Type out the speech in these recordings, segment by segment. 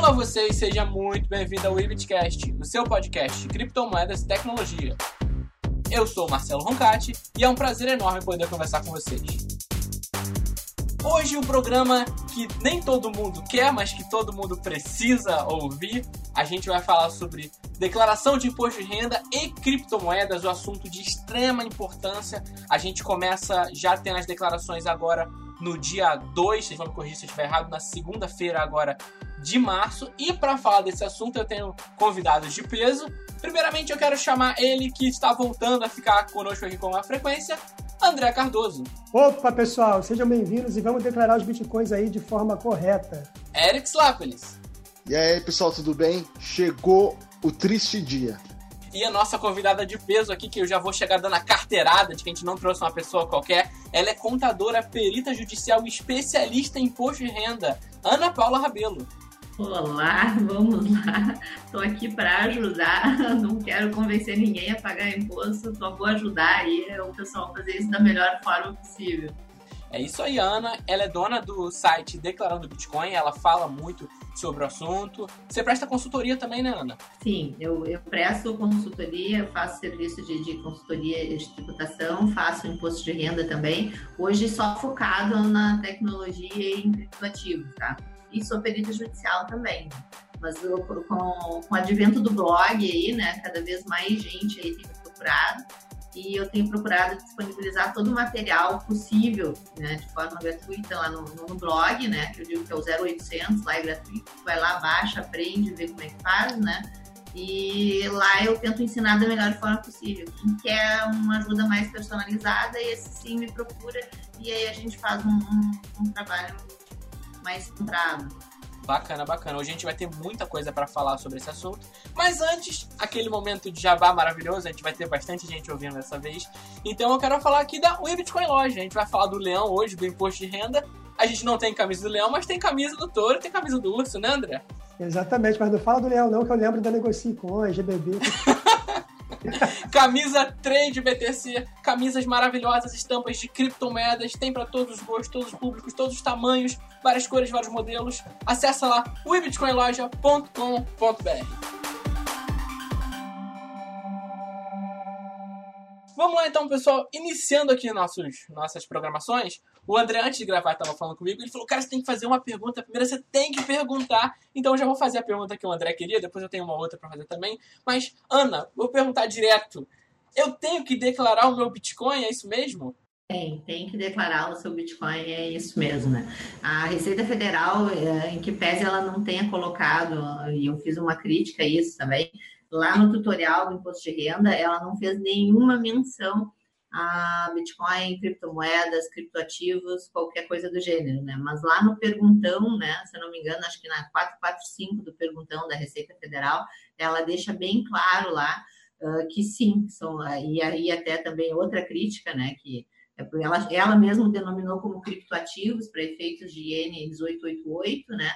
Olá você e seja muito bem-vindo ao Ibitcast, o seu podcast de criptomoedas e tecnologia. Eu sou o Marcelo Roncati e é um prazer enorme poder conversar com vocês. Hoje um programa que nem todo mundo quer, mas que todo mundo precisa ouvir. A gente vai falar sobre declaração de imposto de renda e criptomoedas, o assunto de extrema importância. A gente começa já tendo as declarações agora no dia 2, vocês vão me corrigir se eu estiver errado, na segunda-feira agora de março. E para falar desse assunto, eu tenho convidados de peso. Primeiramente, eu quero chamar ele que está voltando a ficar conosco aqui com uma frequência, André Cardoso. Opa, pessoal, sejam bem-vindos e vamos declarar os bitcoins aí de forma correta. Eric Slapelis. E aí, pessoal, tudo bem? Chegou o triste dia. E a nossa convidada de peso aqui, que eu já vou chegar dando a carteirada de que a gente não trouxe uma pessoa qualquer, ela é contadora, perita judicial e especialista em imposto de renda, Ana Paula Rabelo. Olá, vamos lá. Estou aqui para ajudar. Não quero convencer ninguém a pagar imposto, só vou ajudar aí o pessoal a fazer isso da melhor forma possível. É isso aí, Ana. Ela é dona do site Declarando Bitcoin, ela fala muito sobre o assunto. Você presta consultoria também, né, Ana? Sim, eu, eu presto consultoria, faço serviço de, de consultoria de tributação, faço imposto de renda também. Hoje só focado na tecnologia e em criptoativos, tá? E sou perita judicial também. Mas eu, com, com o advento do blog aí, né, cada vez mais gente aí tem procurado e eu tenho procurado disponibilizar todo o material possível, né, de forma gratuita lá no, no, blog, né, que eu digo que é o 0800, lá é gratuito, vai lá, baixa, aprende, vê como é que faz, né, e lá eu tento ensinar da melhor forma possível. Quem quer uma ajuda mais personalizada, esse sim me procura e aí a gente faz um, um, um trabalho mais centrado. Bacana, bacana. Hoje a gente vai ter muita coisa para falar sobre esse assunto. Mas antes, aquele momento de jabá maravilhoso, a gente vai ter bastante gente ouvindo dessa vez. Então eu quero falar aqui da Bitcoin Loja. A gente vai falar do leão hoje, do imposto de renda. A gente não tem camisa do leão, mas tem camisa do touro, tem camisa do urso, né, André? Exatamente, mas não fala do leão não, que eu lembro da Negociacon, GBB. Camisa Trade BTC, camisas maravilhosas, estampas de criptomoedas, tem para todos os gostos, todos os públicos, todos os tamanhos, várias cores, vários modelos. Acesse lá webitcoinloja.com.br. Vamos lá então, pessoal, iniciando aqui nossos, nossas programações. O André, antes de gravar, estava falando comigo. Ele falou: Cara, você tem que fazer uma pergunta. Primeiro você tem que perguntar. Então eu já vou fazer a pergunta que o André queria. Depois eu tenho uma outra para fazer também. Mas, Ana, vou perguntar direto. Eu tenho que declarar o meu Bitcoin? É isso mesmo? Tem, tem que declarar o seu Bitcoin, é isso mesmo, né? A Receita Federal, é, em que pese ela não tenha colocado, e eu fiz uma crítica a isso também, lá no tutorial do imposto de renda, ela não fez nenhuma menção a Bitcoin, criptomoedas, criptoativos, qualquer coisa do gênero, né? Mas lá no perguntão, né, se eu não me engano, acho que na 445 do perguntão da Receita Federal, ela deixa bem claro lá uh, que sim, são, e aí até também outra crítica, né, que é ela, ela mesma denominou como criptoativos para efeitos de IN 1888, né?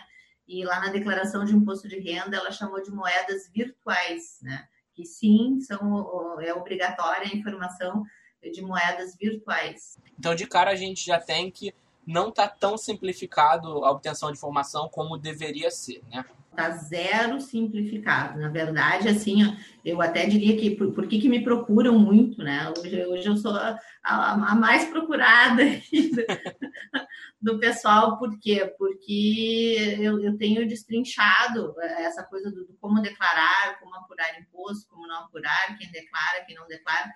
E lá na declaração de imposto de renda ela chamou de moedas virtuais, né? Que sim, são é obrigatória a informação de moedas virtuais. Então, de cara, a gente já tem que não está tão simplificado a obtenção de informação como deveria ser, né? Está zero simplificado. Na verdade, assim, eu até diria que por, por que, que me procuram muito, né? Hoje, hoje eu sou a, a, mais procurada do, do, pessoal, por quê? Porque eu, eu tenho destrinchado essa coisa do, do como declarar, como apurar imposto, como não apurar, quem declara, quem não declara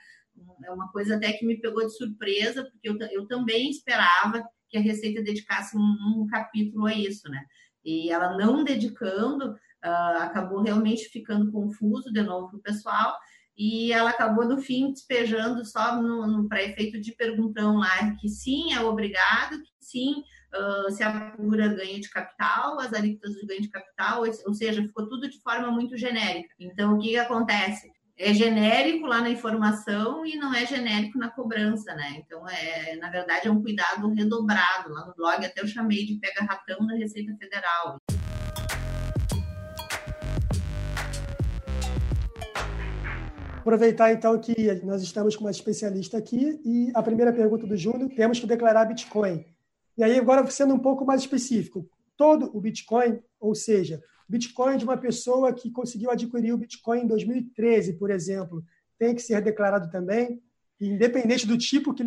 é uma coisa até que me pegou de surpresa, porque eu, eu também esperava que a Receita dedicasse um, um capítulo a isso, né? E ela não dedicando, uh, acabou realmente ficando confuso de novo para o pessoal, e ela acabou, no fim, despejando só no, no para efeito de perguntão lá, que sim, é obrigado, que sim, uh, se apura ganho de capital, as alíquotas de ganho de capital, ou seja, ficou tudo de forma muito genérica. Então, o que, que acontece? É genérico lá na informação e não é genérico na cobrança, né? Então, é, na verdade, é um cuidado redobrado. Lá no blog até eu chamei de pega-ratão da Receita Federal. Aproveitar então que nós estamos com uma especialista aqui e a primeira pergunta do Júlio, temos que declarar Bitcoin. E aí agora sendo um pouco mais específico, todo o Bitcoin, ou seja, Bitcoin de uma pessoa que conseguiu adquirir o Bitcoin em 2013, por exemplo, tem que ser declarado também? independente do tipo que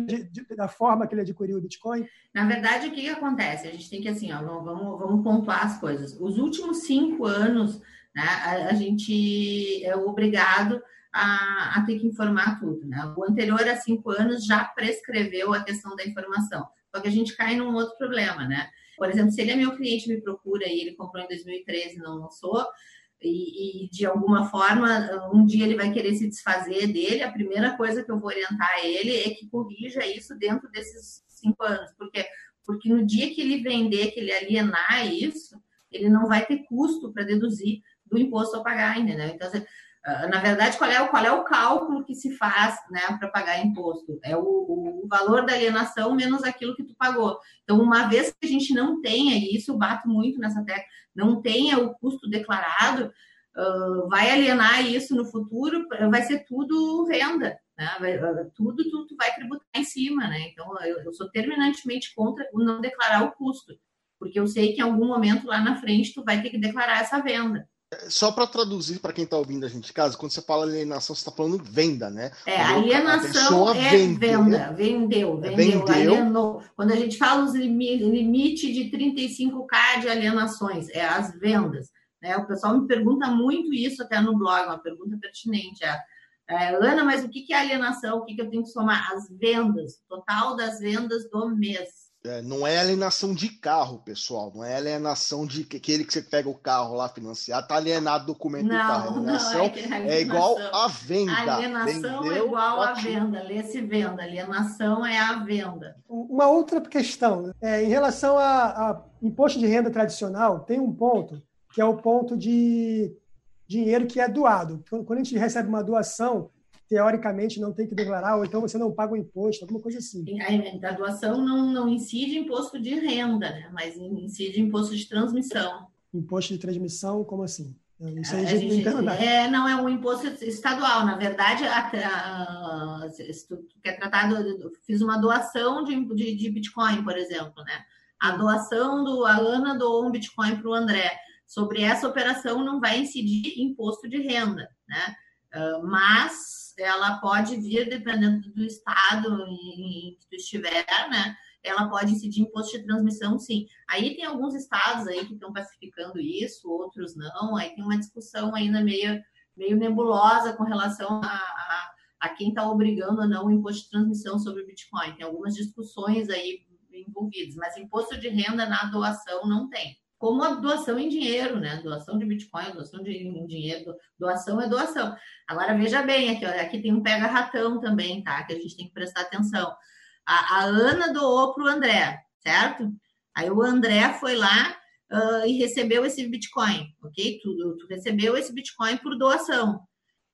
da forma que ele adquiriu o Bitcoin? Na verdade, o que, que acontece? A gente tem que assim, ó, vamos, vamos pontuar as coisas. Os últimos cinco anos, né, a, a gente é obrigado a, a, ter que informar tudo. Né? O anterior a cinco anos já prescreveu a questão da informação. Só que a gente cai num outro problema, né? Por exemplo, se ele é meu cliente me procura e ele comprou em 2013 e não lançou, e, e, de alguma forma um dia ele vai querer se desfazer dele, a primeira coisa que eu vou orientar ele é que corrija isso dentro desses cinco anos, porque porque no dia que ele vender, que ele alienar isso, ele não vai ter custo para deduzir do imposto a pagar, entendeu? Então, ah, na verdade, qual é, o, qual é o cálculo que se faz né, para pagar imposto? É o, o, valor da alienação menos aquilo que tu pagou. Então, uma vez que a gente não tenha, e isso eu bato muito nessa tecla, não tenha o custo declarado, uh, vai alienar isso no futuro, vai ser tudo venda. Né? Vai, tudo tu, tu, vai tributar em cima. Né? Então, eu, eu sou terminantemente contra o não declarar o custo, porque eu sei que em algum momento lá na frente tu vai ter que declarar essa venda. Só para traduzir para quem está ouvindo a gente em casa, quando você fala alienação, você está falando venda, né? É, alienação é vendeu. venda, vendeu, vendeu, vendeu, alienou. Quando a gente fala os limite, limite de 35k de alienações, é as vendas. Né? O pessoal me pergunta muito isso até no blog, uma pergunta pertinente. É, é, Ana, mas o que é alienação? O que eu tenho que somar? As vendas, total das vendas do mês. É, não é alienação de carro, pessoal. Não é alienação de que aquele que você pega o carro lá financiar, tá alienado o documento não, do carro. Alienação, não, é, alienação é igual a venda. Alienação é Vendeu, é igual a venda. Lê-se venda. Alienação é a venda. Uma outra questão. É, em relação a, a imposto de renda tradicional, tem um ponto que é o ponto de dinheiro que é doado. Quando a gente recebe uma doação, teoricamente não tem que declarar, ou então você não paga o imposto, alguma coisa assim. A doação não, não incide imposto de renda, né? mas incide imposto de transmissão. Imposto de transmissão, como assim? Isso aí a gente, não é, não é um imposto estadual. Na verdade, a, a, se tu quer tratar, do, fiz uma doação de, de, de, Bitcoin, por exemplo, né? A doação do a Ana doou um Bitcoin para o André. Sobre essa operação não vai incidir imposto de renda, né? Uh, mas ela pode vir, dependendo do estado em que tu estiver, né? Ela pode incidir imposto de transmissão, sim. Aí tem alguns estados aí que estão pacificando isso, outros não. Aí tem uma discussão ainda meio, meio nebulosa com relação a, a, a quem está obrigando ou não o imposto de transmissão sobre o Bitcoin. Tem algumas discussões aí envolvidas, mas imposto de renda na doação não tem como a doação em dinheiro, né? Doação de Bitcoin, doação de em dinheiro, doação é doação. Agora veja bem, aqui, ó, aqui tem um pega-ratão também, tá? Que a gente tem que prestar atenção. A, a Ana doou para o André, certo? Aí o André foi lá uh, e recebeu esse Bitcoin, ok? Tu, tu recebeu esse Bitcoin por doação.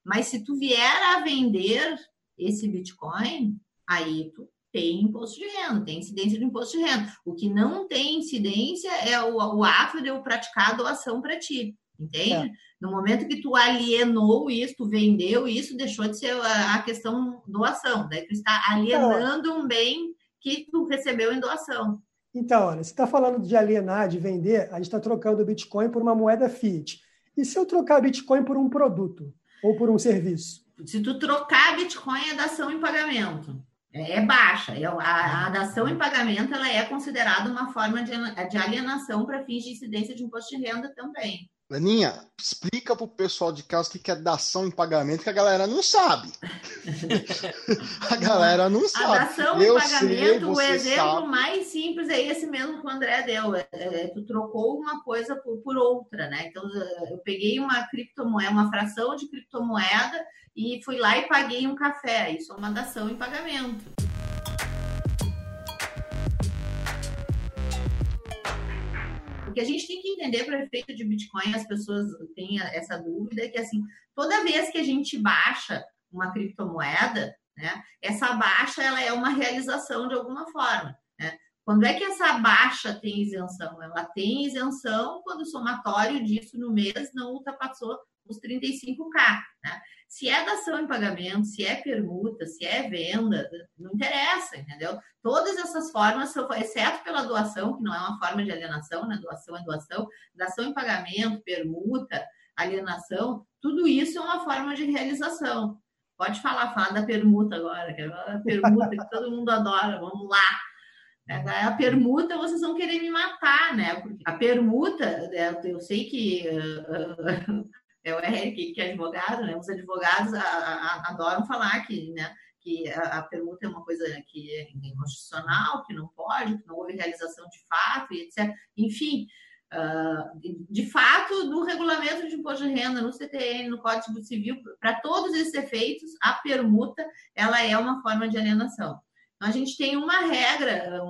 Mas se tu vier a vender esse Bitcoin, aí tu tem imposto de renda, tem incidência de imposto de renda. O que não tem incidência é o, o ato de eu praticar a doação para ti, entende? É. No momento que tu alienou isso, tu vendeu isso, deixou de ser a, a questão doação. Daí tu está alienando então, um bem que tu recebeu em doação. Então, olha, você está falando de alienar, de vender, a gente está trocando o Bitcoin por uma moeda fiat. E se eu trocar Bitcoin por um produto ou por um serviço? Se tu trocar Bitcoin é dação em pagamento. É, baixa. A, a dação em pagamento ela é considerada uma forma de, de alienação para fins de incidência de imposto de renda também. Aninha, explica para o pessoal de casa o que é dação em pagamento, que a galera não sabe. a galera não sabe. A dação Eu em pagamento, sei, o exemplo sabe. mais simples é esse mesmo que o André deu. É, é, tu trocou uma coisa por, por, outra, né? Então, eu peguei uma criptomoeda, uma fração de criptomoeda e fui lá e paguei um café. Isso é uma dação em pagamento. Porque a gente tem que entender para efeito de Bitcoin, as pessoas têm essa dúvida, que assim, toda vez que a gente baixa uma criptomoeda, né, essa baixa ela é uma realização de alguma forma. Né? Quando é que essa baixa tem isenção? Ela tem isenção quando o somatório disso no mês não ultrapassou os 35K, né? Se é dação em pagamento, se é permuta, se é venda, não interessa, entendeu? Todas essas formas, exceto pela doação, que não é uma forma de alienação, né? Doação é doação, dação em pagamento, permuta, alienação, tudo isso é uma forma de realização. Pode falar, falar da permuta agora, que é a permuta que todo mundo adora, vamos lá. É, a permuta, vocês vão querer me matar, né? Porque a permuta, né, eu sei que uh, é o R que, é advogado, né? Os advogados a, a, adoram falar que, né? Que a, a, permuta é uma coisa que é inconstitucional, que não pode, que não houve realização de fato, e etc. Enfim, uh, de fato, no regulamento de imposto de renda, no CTN, no Código Civil, para todos esses efeitos, a permuta ela é uma forma de alienação. Então, a gente tem uma regra,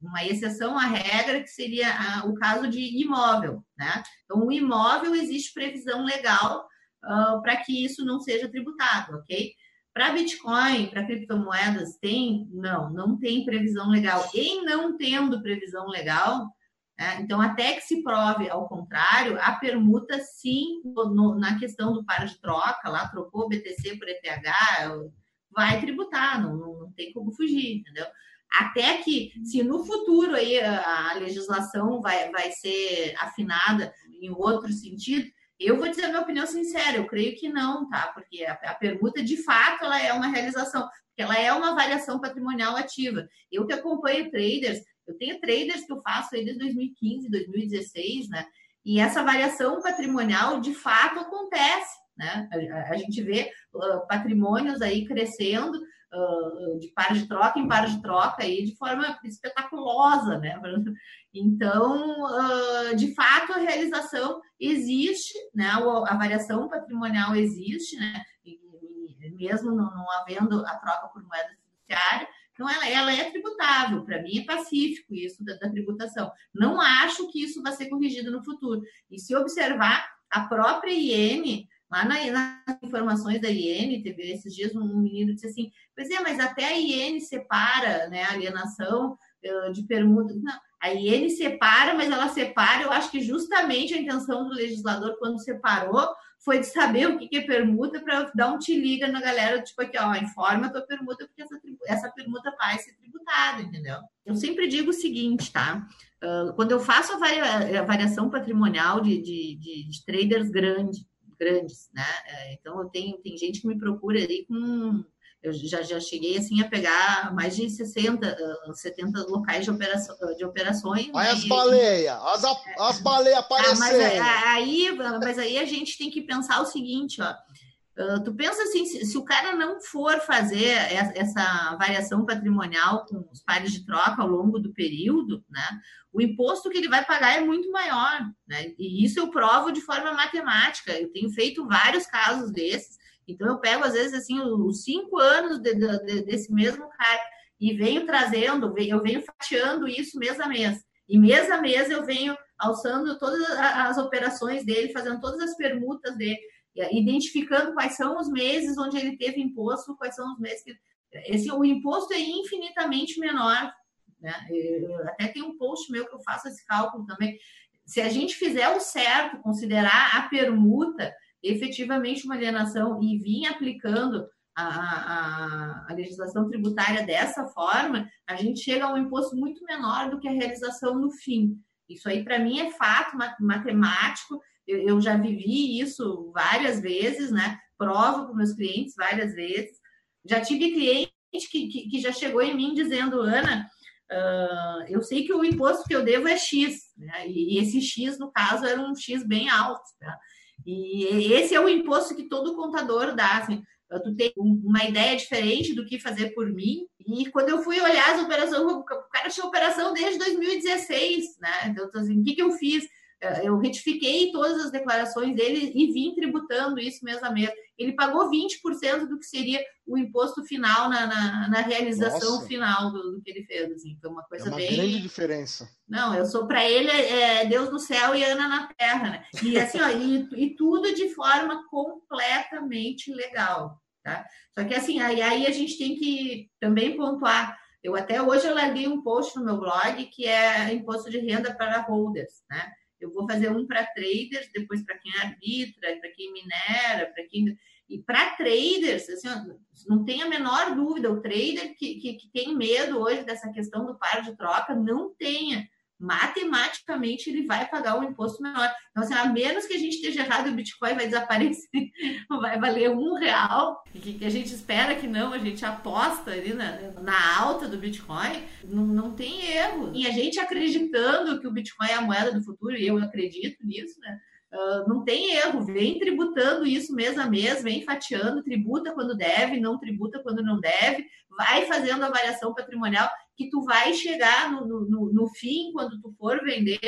uma exceção à regra, que seria o caso de imóvel. Né? Então, o imóvel existe previsão legal uh, para que isso não seja tributado, ok? Para Bitcoin, para criptomoedas, tem? Não, não tem previsão legal. Em não tendo previsão legal, né? então até que se prove ao contrário, a permuta sim, no, na questão do par de troca, lá trocou BTC por ETH, vai tributar, não, não tem como fugir, entendeu? Até que, se no futuro aí a legislação vai, vai ser afinada em outro sentido, eu vou dizer a minha opinião sincera, eu creio que não, tá? Porque a, a permuta, de fato, ela é uma realização, porque ela é uma variação patrimonial ativa. Eu que acompanho traders, eu tenho traders que eu faço aí desde 2015, 2016, né? E essa variação patrimonial, de fato, acontece. Né? A, a gente vê uh, patrimônios aí crescendo uh, de par de troca em par de troca aí de forma espetaculosa, né? Então, uh, de fato, a realização existe, né? A, variação patrimonial existe, né? E, e mesmo não, não, havendo a troca por moeda fiduciária, então ela, ela é tributável. Para mim é pacífico isso da, da tributação. Não acho que isso vai ser corrigido no futuro. E se observar a própria IN Lá na, nas informações da IN, teve esses dias um menino disse assim: Pois é, mas até a IN separa né, a alienação de permuta. Não, a IN separa, mas ela separa, eu acho que justamente a intenção do legislador, quando separou, foi de saber o que, é permuta para dar um te liga na galera, tipo aqui, ó, informa a tua permuta, porque essa, essa permuta vai ser tributada, entendeu? Eu sempre digo o seguinte, tá? Quando eu faço a, varia, a variação patrimonial de, de, de, de traders grandes, grandes, né? É, então eu tenho tem gente que me procura ali com eu já, já cheguei assim a pegar mais de 60, 70 locais de, operação, de operações. Olha né? as baleias, as, as baleias aparecendo. Ah, mas aí, mas aí a gente tem que pensar o seguinte, ó. Uh, tu pensa assim, se, se, o cara não for fazer essa variação patrimonial com os pares de troca ao longo do período, né? o imposto que ele vai pagar é muito maior, né? E isso eu provo de forma matemática. Eu tenho feito vários casos desses. Então eu pego às vezes assim os cinco anos de, de, desse mesmo cara e venho trazendo, eu venho fatiando isso mês a mês. E mês a mês eu venho alçando todas as operações dele, fazendo todas as permutas dele, identificando quais são os meses onde ele teve imposto, quais são os meses que esse o imposto é infinitamente menor né? Até tem um post meu que eu faço esse cálculo também. Se a gente fizer o certo, considerar a permuta efetivamente uma alienação e vir aplicando a, a, a, legislação tributária dessa forma, a gente chega a um imposto muito menor do que a realização no fim. Isso aí, para mim, é fato matemático. Eu, eu, já vivi isso várias vezes, né? Provo para meus clientes várias vezes. Já tive cliente que, que, que já chegou em mim dizendo, Ana, Uh, eu sei que o imposto que eu devo é X, né? e esse X, no caso, era um X bem alto. Tá? E esse é o imposto que todo contador dá. Assim, tu tem uma ideia diferente do que fazer por mim. E quando eu fui olhar as operações, o cara tinha operação desde 2016, né? Então, assim, o que, que eu fiz? Eh, eu retifiquei todas as declarações dele e vim tributando isso mês a mês. Ele pagou 20% do que seria o imposto final na, na, na realização Nossa. final do, do, que ele fez. Assim. Foi uma coisa é uma bem. grande diferença. Não, eu sou para ele é, Deus no céu e Ana na terra, né? E assim, ó, e, e tudo de forma completamente legal. Tá? Só que assim, aí, aí a gente tem que também pontuar. Eu até hoje eu larguei um post no meu blog que é imposto de renda para holders, né? Eu vou fazer um para traders, depois para quem arbitra, para quem minera, para quem. E para traders, assim, não tem a menor dúvida, o trader que, que, que, tem medo hoje dessa questão do par de troca, não tenha matematicamente ele vai pagar um imposto menor. Então, assim, a menos que a gente esteja errado o Bitcoin vai desaparecer, vai valer um real, que a gente espera que não, a gente aposta ali na, na alta do Bitcoin, não, não tem erro. E a gente acreditando que o Bitcoin é a moeda do futuro, e eu acredito nisso, né? Uh, não tem erro, vem tributando isso mês a mês, vem fatiando, tributa quando deve, não tributa quando não deve, vai fazendo a variação patrimonial que tu vai chegar no, no, no fim, quando tu for vender,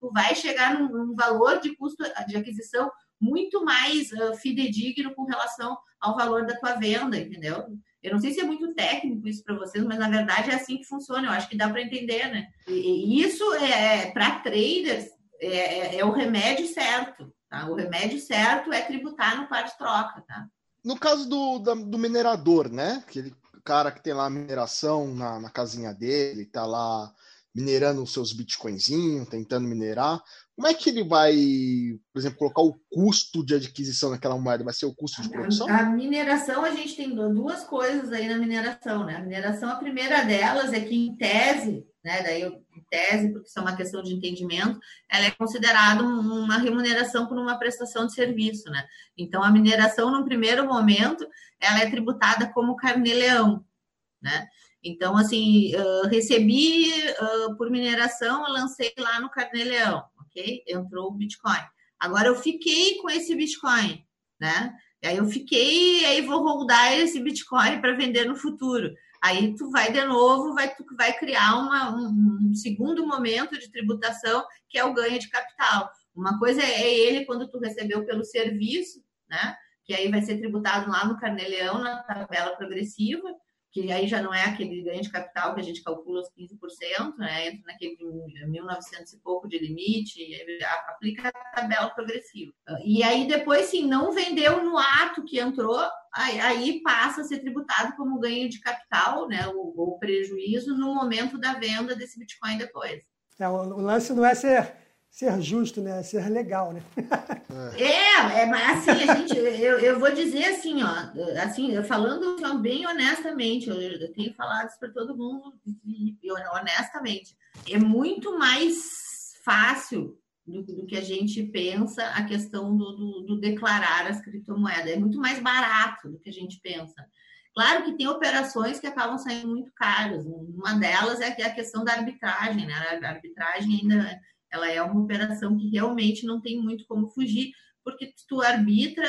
tu vai chegar num, num valor de custo de aquisição muito mais uh, fidedigno com relação ao valor da tua venda, entendeu? Eu não sei se é muito técnico isso para vocês, mas na verdade é assim que funciona. Eu acho que dá para entender, né? E, e isso é, é para traders é, é, é, o remédio certo. Tá? O remédio certo é tributar no par de troca, tá? No caso do, da, do minerador, né? Que ele cara que tem lá a mineração na, na casinha dele, tá lá minerando os seus bitcoinzinhos, tentando minerar. Como é que ele vai, por exemplo, colocar o custo de adquisição daquela moeda? Vai ser o custo de produção? A, a mineração, a gente tem duas coisas aí na mineração, né? A mineração, a primeira delas é que, em tese, né? Daí, em tese, porque isso é uma questão de entendimento, ela é considerada uma remuneração por uma prestação de serviço, né? Então, a mineração, num primeiro momento, ela é tributada como carnê-leão, né? Então, assim, recebi por mineração, lancei lá no carnê-leão, ok? Entrou o Bitcoin. Agora eu fiquei com esse Bitcoin, né? E aí eu fiquei, aí vou rodar esse Bitcoin para vender no futuro. Aí tu vai de novo, vai, tu vai criar uma, um, um segundo momento de tributação, que é o ganho de capital. Uma coisa é ele quando tu recebeu pelo serviço, né? Que aí vai ser tributado lá no Carneleão, na tabela progressiva, que aí já não é aquele ganho de capital que a gente calcula os 15%, né? Entra naquele 1.900 e pouco de limite, aplica a tabela progressiva. E aí depois, sim, não vendeu no ato que entrou, aí, passa a ser tributado como ganho de capital, né? O, prejuízo no momento da venda desse Bitcoin depois. É, o lance não é ser ser justo, né? Ser legal, né? é, é assim, a gente, eu, eu vou dizer assim, ó, assim, falando assim, bem honestamente, eu, eu tenho falado isso para todo mundo, honestamente, é muito mais fácil do, do, que a gente pensa a questão do, do, do declarar as criptomoedas, é muito mais barato do que a gente pensa. Claro que tem operações que acabam saindo muito caras. Uma delas é a questão da arbitragem, né? A arbitragem ainda ela é uma operação que realmente não tem muito como fugir, porque tu arbitra,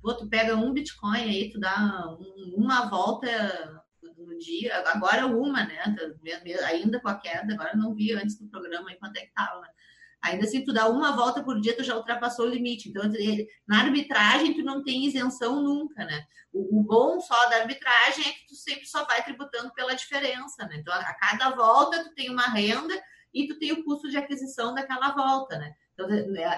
pô, tu pega um Bitcoin aí, tu dá uma volta no dia, agora uma, né? Ainda com a queda, agora não vi antes do programa aí quanto é que tava, né? Ainda assim, tu dá uma volta por dia, tu já ultrapassou o limite. Então, na arbitragem, tu não tem isenção nunca, né? O, o, bom só da arbitragem é que tu sempre só vai tributando pela diferença, né? Então, a cada volta, tu tem uma renda e tu tem o custo de aquisição daquela volta, né? Então,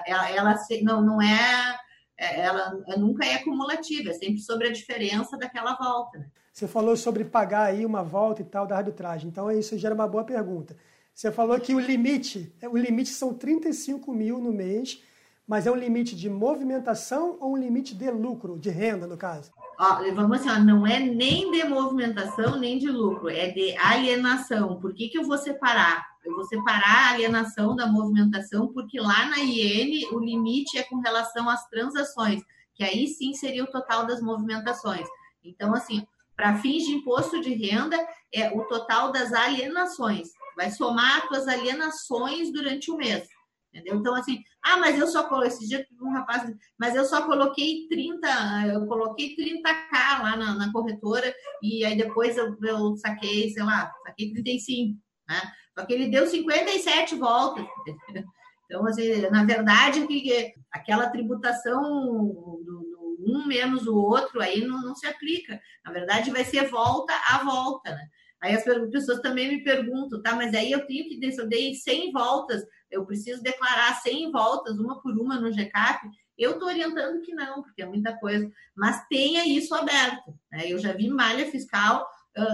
ela, ela não, não é, é ela nunca é cumulativa, é sempre sobre a diferença daquela volta. Né? Você falou sobre pagar aí uma volta e tal da arbitragem, então isso gera uma boa pergunta. Você falou que o limite, o limite são 35 mil no mês, mas é um limite de movimentação ou um limite de lucro, de renda, no caso? Ó, vamos assim, ó, não é nem de movimentação, nem de lucro, é de alienação. Por que, que eu vou separar? Eu vou separar a alienação da movimentação, porque lá na IN o limite é com relação às transações, que aí sim seria o total das movimentações. Então, assim, para fins de imposto de renda, é o total das alienações. Vai somar as tuas alienações durante o mês. Entendeu? Então, assim, ah, mas eu só coloquei, esse dia um rapaz, mas eu só coloquei 30, eu coloquei 30k lá na, na corretora e aí depois eu, eu, saquei, sei lá, saquei 35, né? Só que ele deu 57 voltas. Então, assim, na verdade, que aquela tributação do, do, um menos o outro aí não, não se aplica. Na verdade, vai ser volta a volta, né? Aí as pessoas também me perguntam, tá, mas aí eu tenho que, se eu dei 100 voltas, eu preciso declarar 100 voltas, uma por uma no GCAP? Eu estou orientando que não, porque é muita coisa, mas tenha isso aberto. Né? Eu já vi malha fiscal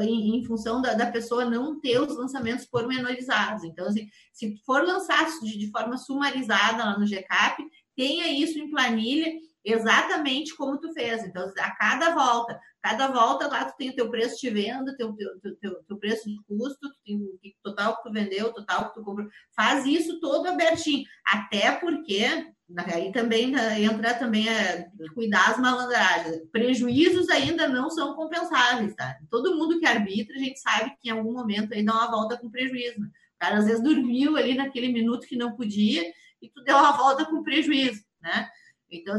em, em, função da, da, pessoa não ter os lançamentos pormenorizados. Então, assim, se for lançar de, de forma sumarizada lá no GCAP, tenha isso em planilha exatamente como tu fez. Então, a cada volta, cada volta lá tu tem o teu preço de venda, teu, teu, teu, teu preço de custo, tu tem o total que tu vendeu, o total que tu comprou. Faz isso todo abertinho. Até porque aí também entra também a cuidar as malandragens. Prejuízos ainda não são compensáveis, tá? Todo mundo que arbitra, a gente sabe que em algum momento aí dá uma volta com prejuízo. O cara às vezes dormiu ali naquele minuto que não podia e tu deu uma volta com prejuízo, né? Então,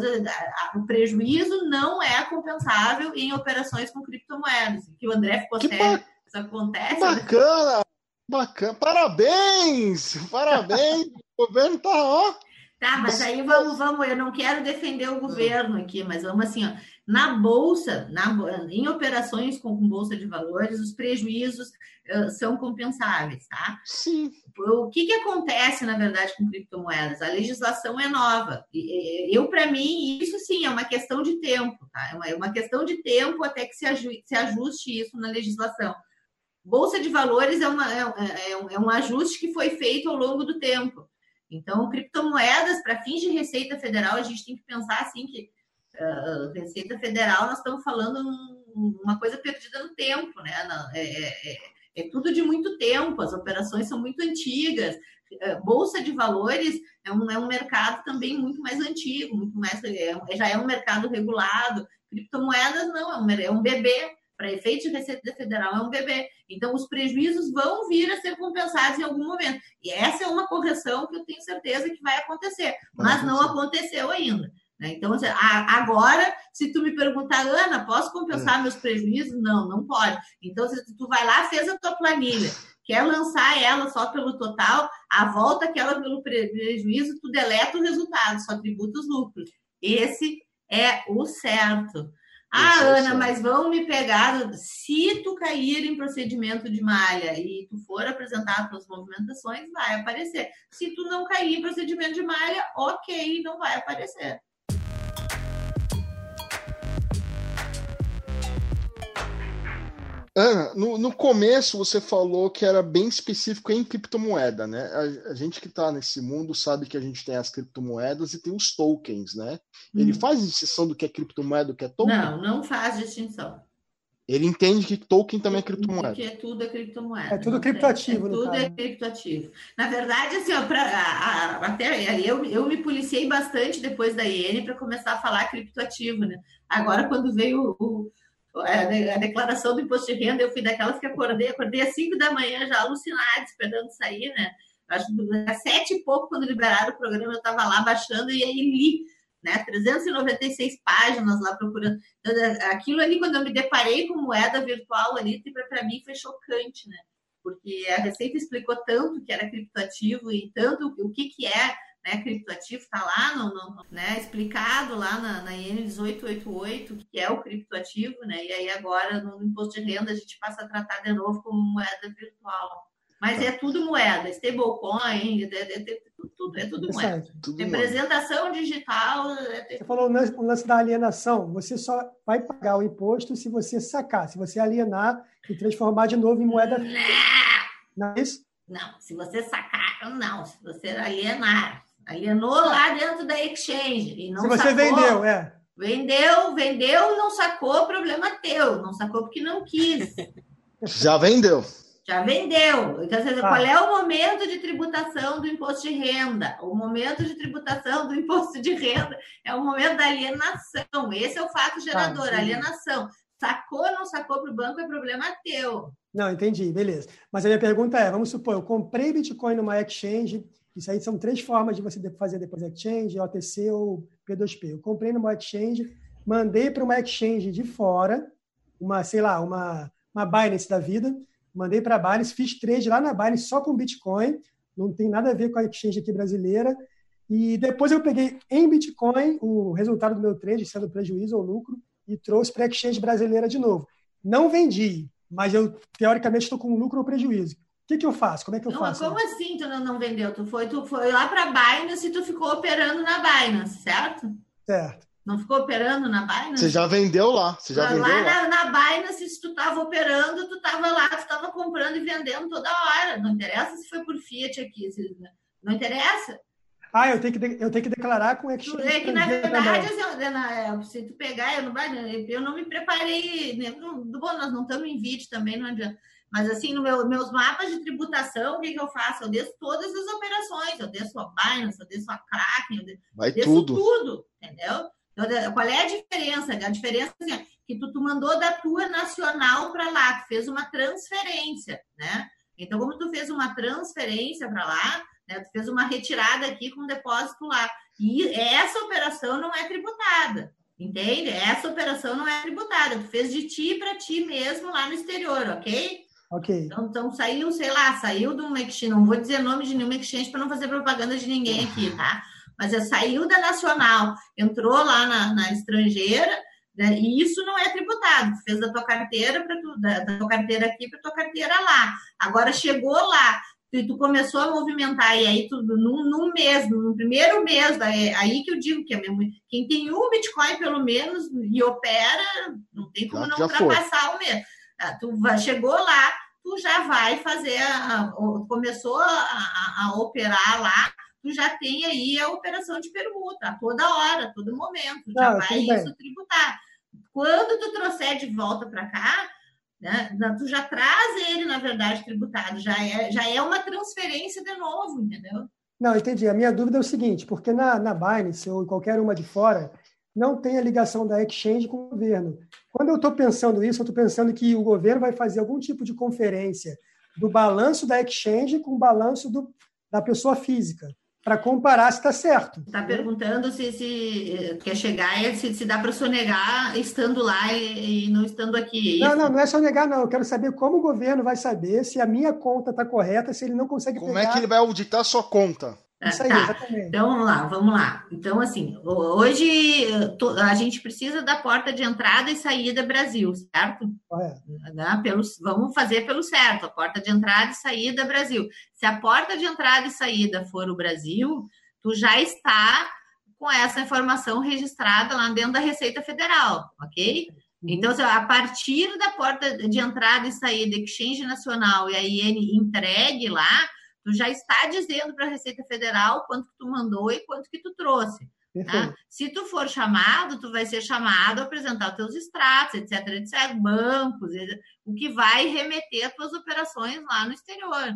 o prejuízo não é compensável em operações com criptomoedas. Que o André ficou sério. Isso acontece. Que bacana! Bacana! Parabéns! Parabéns! o governo tá, ó. Tá, mas aí vamos, vamos. Eu não quero defender o governo aqui, mas vamos assim, ó. Na bolsa, na, em operações com, com bolsa de valores, os prejuízos uh, são compensáveis, tá? Sim. O que, que acontece, na verdade, com criptomoedas? A legislação é nova. Eu, para mim, isso sim é uma questão de tempo, tá? É uma, é uma questão de tempo até que se ajuste, se ajuste isso na legislação. Bolsa de valores é, uma, é, é, é um ajuste que foi feito ao longo do tempo. Então, criptomoedas, para fins de Receita Federal, a gente tem que pensar assim que uh, Receita Federal, nós estamos falando um, uma coisa perdida no tempo, né? É, é, é, é, tudo de muito tempo, as operações são muito antigas. Bolsa de valores é um, é um mercado também muito mais antigo, muito mais é, já é um mercado regulado. Criptomoedas não, é um, é um bebê para efeito de Receita Federal é um bebê. Então, os prejuízos vão vir a ser compensados em algum momento. E essa é uma correção que eu tenho certeza que vai acontecer, mas não aconteceu ainda. Né? Então, assim, agora, se tu me perguntar, Ana, posso compensar é. meus prejuízos? Não, não pode. Então, se tu vai lá, fez a tua planilha, quer lançar ela só pelo total, a volta aquela pelo prejuízo, tu deleta o resultado, só tributa os lucros. Esse é o certo. Ah, Ana, mas vão me pegar. Se tu cair em procedimento de malha e tu for apresentar tuas movimentações, vai aparecer. Se tu não cair em procedimento de malha, ok, não vai aparecer. Ana, no, no, começo você falou que era bem específico em criptomoeda, né? A, a gente que está nesse mundo sabe que a gente tem as criptomoedas e tem os tokens, né? Ele hum. faz distinção do que é criptomoeda e do que é token? Não, não faz distinção. Ele entende que token também é criptomoeda. Que é tudo é criptomoeda. É tudo criptoativo. É, tudo é criptoativo. Na verdade, assim, ó, pra, a, a, até eu, eu me policiei bastante depois da IN para começar a falar criptoativo, né? Agora, quando veio o, a declaração do imposto de renda, eu fui daquelas que acordei, acordei às 5 da manhã já alucinada, esperando sair, né? Acho que às sete e pouco, quando liberaram o programa, eu estava lá baixando e aí li, né? 396 páginas lá procurando. Então, é, aquilo ali, quando eu me deparei com moeda virtual ali, para mim foi chocante, né? Porque a Receita explicou tanto que era criptoativo e tanto o que, que é né, criptoativo, está lá no, no, né, explicado lá na, na IN 1888, que é o criptoativo, né? E aí agora no imposto de renda a gente passa a tratar de novo como moeda virtual. Mas tá. é tudo moeda, stablecoin, é, é, é, tudo, é tudo moeda. Tudo Representação moeda. digital. É... Você falou o lance da alienação. Você só vai pagar o imposto se você sacar, se você alienar e transformar de novo em moeda. Não, não é isso? Não, se você sacar, não. Se você alienar. Alienou lá dentro da exchange. E não Se você sacou, vendeu, é. Vendeu, vendeu, não sacou, problema teu. Não sacou porque não quis. Já vendeu. Já vendeu. Então, seja, ah. qual é o momento de tributação do imposto de renda? O momento de tributação do imposto de renda é o momento da alienação. Esse é o fato gerador, ah, alienação. Sacou ou não sacou para o banco é problema teu. Não, entendi, beleza. Mas a minha pergunta é: vamos supor, eu comprei Bitcoin numa exchange, isso aí são três formas de você fazer depois exchange, OTC ou P2P. Eu comprei numa exchange, mandei para uma exchange de fora, uma, sei lá, uma, uma Binance da vida, mandei para a Binance, fiz trade lá na Binance só com Bitcoin, não tem nada a ver com a exchange aqui brasileira. E depois eu peguei em Bitcoin o resultado do meu trade, sendo prejuízo ou lucro, e trouxe para a exchange brasileira de novo. Não vendi, mas eu teoricamente estou com lucro ou prejuízo que, que eu faço? Como é que eu não, faço? Como assim tu não, não vendeu? Tu foi, tu foi lá para a Binance e tu ficou operando na Binance, certo? Certo. Não ficou operando na Binance? Você já vendeu lá. Você já lá, vendeu lá. lá. Na, na Binance, se tu estava operando, tu estava lá, tu estava comprando e vendendo toda hora. Não interessa se foi por Fiat aqui. Se, não interessa. Ah, eu tenho que, eu tenho que declarar com exchange. É que, na verdade, assim, se tu pegar, eu não, eu não me preparei. Né, bom, nós não estamos em vídeo também, não adianta. Mas, assim, no meu, meus mapas de tributação, o que, que eu faço? Eu desço todas as operações. Eu desço a Binance, eu desço a Kraken, eu desço, Vai desço tudo. tudo, entendeu? Então, qual é a diferença? A diferença assim, é que tu, tu mandou da tua nacional para lá, tu fez uma transferência, né? Então, como tu fez uma transferência para lá, né, tu fez uma retirada aqui com depósito lá. E essa operação não é tributada, entende? Essa operação não é tributada. Tu fez de ti para ti mesmo lá no exterior, ok? Ok. Então, então, saiu, sei lá, saiu de uma exchange, não vou dizer nome de nenhuma exchange para não fazer propaganda de ninguém aqui, tá? Mas é, saiu da nacional, entrou lá na, na estrangeira, né? e isso não é tributado. Tu fez da tua carteira para da, da tua carteira aqui para tua carteira lá. Agora chegou lá, e tu começou a movimentar, e aí tu, num, num mês, no primeiro mês, daí, aí que eu digo que é mesmo, quem tem um Bitcoin pelo menos e opera, não tem como Já- não já foi. ultrapassar o mês. Ah, Tu chegou lá, tu já vai fazer, a, começou a, a- operar lá, tu já tem aí a operação de permuta, a toda hora, a todo momento, já Ah, vai isso tributar. Quando tu trouxer de volta para cá, né, tu já traz ele, na verdade, tributado, já é, já é uma transferência de novo, entendeu? Não, entendi. A minha dúvida é o seguinte, porque na, na Binance ou em qualquer uma de fora, não tem a ligação da exchange com o governo. Quando eu estou pensando isso, eu estou pensando que o governo vai fazer algum tipo de conferência do balanço da exchange com o balanço do, da pessoa física, para comparar se está certo. Está perguntando se, se eh, quer chegar e se, se dá para sonegar estando lá e, e não estando aqui. é Não, não, não é só negar, não. Eu quero saber como o governo vai saber se a minha conta está correta, se ele não consegue Como pegar. é que ele vai auditar a sua conta? Isso aí, Tá. exatamente. Então vamos lá, vamos lá. Então, assim, hoje a gente precisa da porta de entrada e saída Brasil, certo? Né? Pelo, vamos fazer pelo certo, a porta de entrada e saída Brasil. Se a porta de entrada e saída for o Brasil, tu já está com essa informação registrada lá dentro da Receita Federal, ok? Então, se a partir da porta de entrada e saída, Exchange Nacional e a IN entregue lá, tu já está dizendo para a Receita Federal quanto que tu mandou e quanto que tu trouxe. Tá? Se tu for chamado, tu vai ser chamado a apresentar os teus extratos, etc, etc, bancos, o que vai remeter às tuas operações lá no exterior.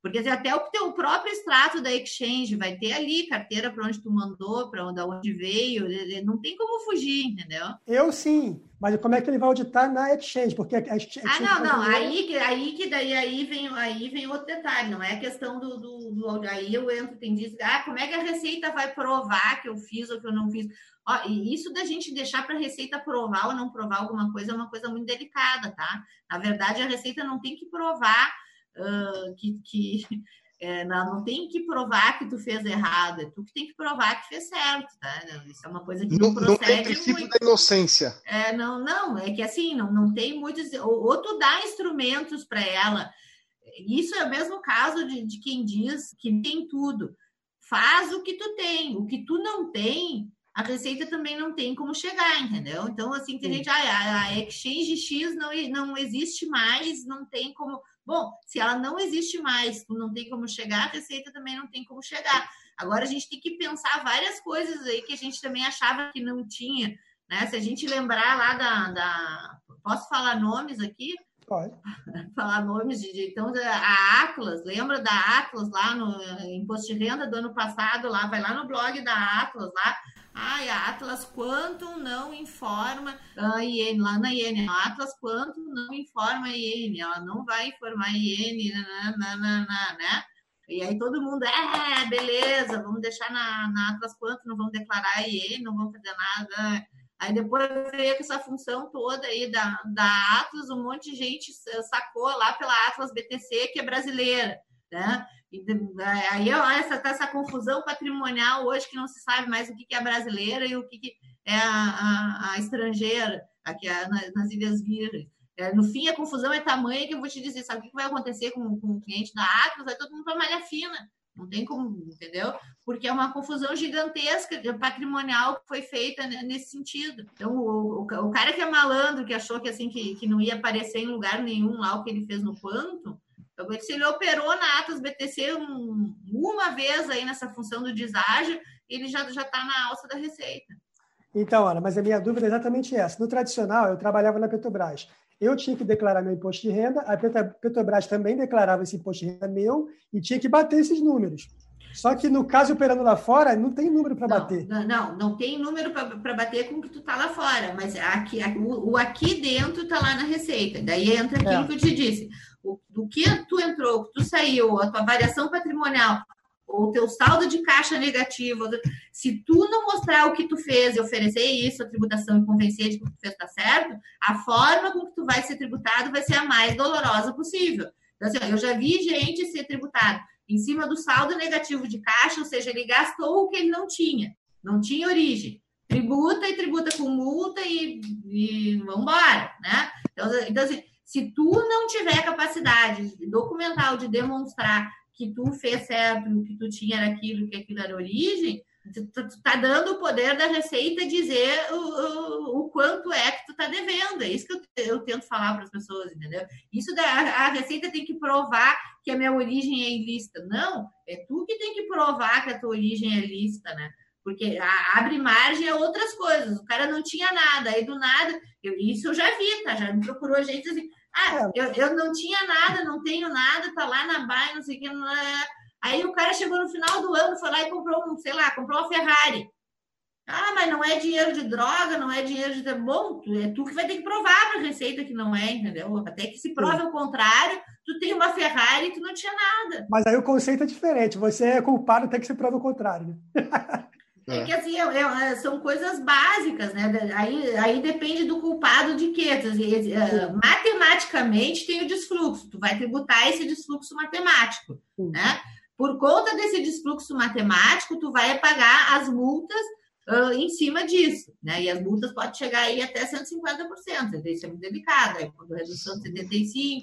Porque até o teu próprio extrato da exchange vai ter ali carteira para onde tu mandou, para onde, onde veio, não tem como fugir, entendeu? Eu sim, mas como é que ele vai auditar na exchange? Porque a exchange Ah, não, não, aí aí que daí aí vem, aí vem outro detalhe, não é a questão do, do, do- aí eu entro, tem disso, ah, como é que a Receita vai provar que eu fiz ou que eu não fiz? Ó, isso da gente deixar para a Receita provar ou não provar alguma coisa é uma coisa muito delicada, tá? Na verdade, a Receita não tem que provar que, que é, não, não tem que provar que tu fez errado, é tu que tem que provar que fez certo, tá? Isso é uma coisa que Não, não, não tem procede princípio muito. da inocência. É, não, não, é que assim, não, não tem muitos. Ou, ou tu dá instrumentos para ela. Isso é o mesmo caso de, de quem diz que tem tudo. Faz o que tu tem. O que tu não tem, a Receita também não tem como chegar, entendeu? Então, assim, tem Sim. gente, ah, a, a Exchange X não, não existe mais, não tem como. Bom, se ela não existe mais, não tem como chegar, a Receita também não tem como chegar. Agora a gente tem que pensar várias coisas aí que a gente também achava que não tinha. Né? Se a gente lembrar lá da, da- Posso falar nomes aqui? Pode. Falar nomes de. de- Então, a Atlas, lembra da Atlas lá no Imposto de Renda do ano passado? lá Vai lá no blog da Atlas lá. Ai, a Atlas Quantum não informa a IN, lá na IN. A Atlas Quantum não informa a IN, ela não vai informar a IN, nananana, né? E aí todo mundo, é, beleza, vamos deixar na, na Atlas Quantum, não vamos declarar a IN, não vamos fazer nada. Aí depois veio com essa função toda aí da, da Atlas, um monte de gente sacou lá pela Atlas BTC, que é brasileira, né? Aí essa, tá essa confusão patrimonial hoje que não se sabe mais o que, que é brasileira e o que, que é a, a- a estrangeira, aqui é na- nas Ilhas Virgens. É, no fim, a confusão é tamanha que eu vou te dizer, sabe o que que vai acontecer com, com o cliente da Atlas? Vai todo mundo para malha fina, Não tem como, entendeu? Porque é uma confusão gigantesca patrimonial que foi feita nesse sentido. Então, o, o, o cara que é malandro, que achou que assim que, que não ia aparecer em lugar nenhum lá o que ele fez no quanto, ele operou na Atos BTC um, uma vez aí nessa função do deságio, ele já está na alça da receita. Então, Ana, mas a minha dúvida é exatamente essa. No tradicional, eu trabalhava na Petrobras. Eu tinha que declarar meu imposto de renda, a Petrobras também declarava esse imposto de renda meu e tinha que bater esses números. Só que no caso operando lá fora, não tem número para bater. Não, não, não tem número para bater com o que tu tá lá fora, mas aqui, o, o aqui dentro tá lá na receita. Daí entra aquilo é. que eu te disse. Do que tu entrou, que tu saiu, a tua variação patrimonial, ou teu saldo de caixa negativo, se tu não mostrar o que tu fez e oferecer isso, a tributação e convencer de que tu fez está certo, a forma com que tu vai ser tributado vai ser a mais dolorosa possível. Então, assim, eu já vi gente ser tributado em cima do saldo negativo de caixa, ou seja, ele gastou o que ele não tinha, não tinha origem. Tributa e tributa com multa e, e vamos embora, né? Então, então assim, se tu não tiver capacidade documental de demonstrar que tu fez certo, que tu tinha aquilo, que aquilo era origem, tu, tu tá dando o poder da receita dizer o, o, o, quanto é que tu tá devendo. É isso que eu, eu tento falar para as pessoas, entendeu? Isso da a receita tem que provar que a minha origem é ilícita. Não, é tu que tem que provar que a tua origem é ilícita, né? Porque a, abre margem a outras coisas. O cara não tinha nada, aí do nada, eu, isso eu já vi, tá? Já me procurou gente assim, ah, eu, eu não tinha nada, não tenho nada, tá lá na baia, não sei o que. Não é... Aí o cara chegou no final do ano, foi lá e comprou um, sei lá, comprou uma Ferrari. Ah, mas não é dinheiro de droga, não é dinheiro de. Bom, é tu que vai ter que provar para a Receita que não é, entendeu? Até que se prove o contrário, tu tem uma Ferrari e tu não tinha nada. Mas aí o conceito é diferente. Você é culpado até que se prove o contrário. Né? É, é que assim, é, é, são coisas básicas, né? Aí, aí depende do culpado de quê? Uh, matematicamente tem o desfluxo, tu vai tributar esse desfluxo matemático, né? Por conta desse desfluxo matemático, tu vai pagar as multas uh, em cima disso, né? E as multas podem chegar aí até 150%, isso é muito delicado, aí quando redução de 75%,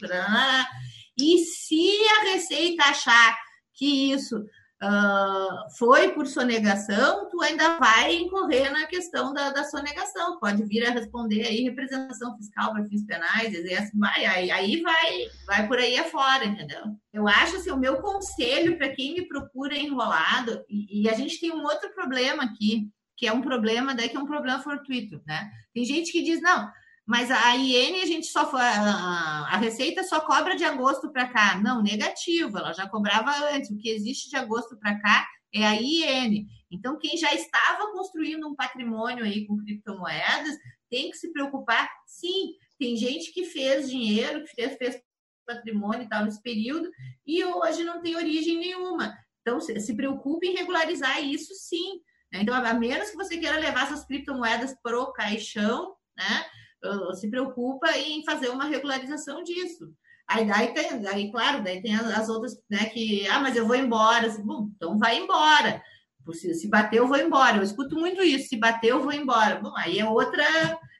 e se a Receita achar que isso uh, foi por sonegação, tu ainda vai incorrer na questão da, da sonegação. Pode vir a responder aí representação fiscal para fins penais, exército, vai, aí, aí vai, vai por aí afora, entendeu? Eu acho assim, o meu conselho para quem me procura enrolado, e, e a gente tem um outro problema aqui, que é um problema, daí que é um problema fortuito, né? Tem gente que diz, não, mas a IN a gente só a, Receita só cobra de agosto para cá. Não, negativo, ela já cobrava antes. O que existe de agosto para cá é a IN. Então, quem já estava construindo um patrimônio aí com criptomoedas tem que se preocupar, sim. Tem gente que fez dinheiro, que fez, fez patrimônio e tal nesse período, e hoje não tem origem nenhuma. Então, se, se preocupe em regularizar isso, sim. Então, a menos que você queira levar essas criptomoedas para o caixão, né? Se preocupa em fazer uma regularização disso. Aí, daí tem, aí, claro, daí tem as, as, outras, né, que, ah, mas eu vou embora. Bom, então vai embora. Se, bater, eu vou embora. Eu escuto muito isso. Se bater, eu vou embora. Bom, aí é outra,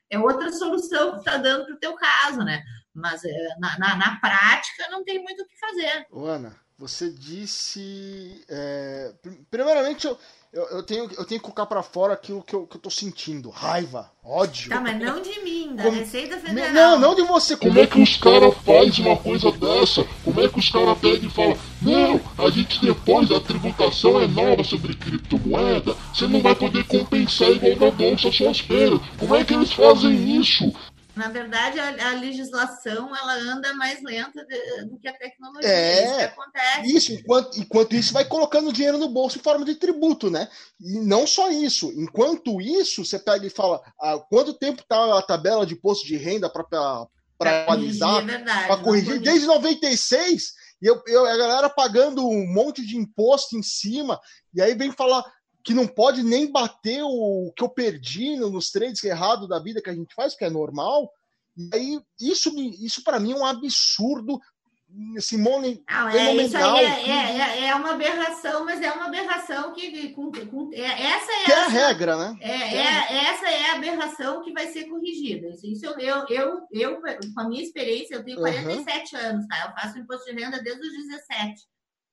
é outra solução que está dando para o teu caso, né? Mas é, na, na, na, prática não tem muito o que fazer. Ana, você disse. É, primeiramente, eu, eu, eu, tenho, eu tenho que colocar para fora aquilo que eu, que eu tô sentindo. Raiva, ódio. Tá, mas não de mim, da Como... Receita Federal. Não, não de você. Como é que os caras fazem uma coisa dessa? Como é que os caras pegam e falam, não, a gente depois da tributação é nova sobre criptomoeda, você não vai poder compensar igual na bolsa só espera. Como é que eles fazem isso? Na verdade, a, a, legislação ela anda mais lenta de, do que a tecnologia. É, isso que acontece. Isso, enquanto, enquanto isso, vai colocando dinheiro no bolso em forma de tributo, né? E não só isso. Enquanto isso, você pega e fala ah, quanto tempo está a tabela de imposto de renda para atualizar, é para corrigir, desde 96, e eu, eu, a galera pagando um monte de imposto em cima, e aí vem falar que não pode nem bater o que eu perdi nos trades errados da vida que a gente faz, que é normal. E aí, isso, isso para mim é um absurdo. Simone, não, é, isso aí é, é, é, é, uma aberração, mas é uma aberração que. Com, com, é, essa é, que é a regra, né? É, é, essa é a aberração que vai ser corrigida. Isso eu, eu, eu, eu com a minha experiência, eu tenho 47 uhum. anos, tá? Eu faço imposto de renda desde os 17.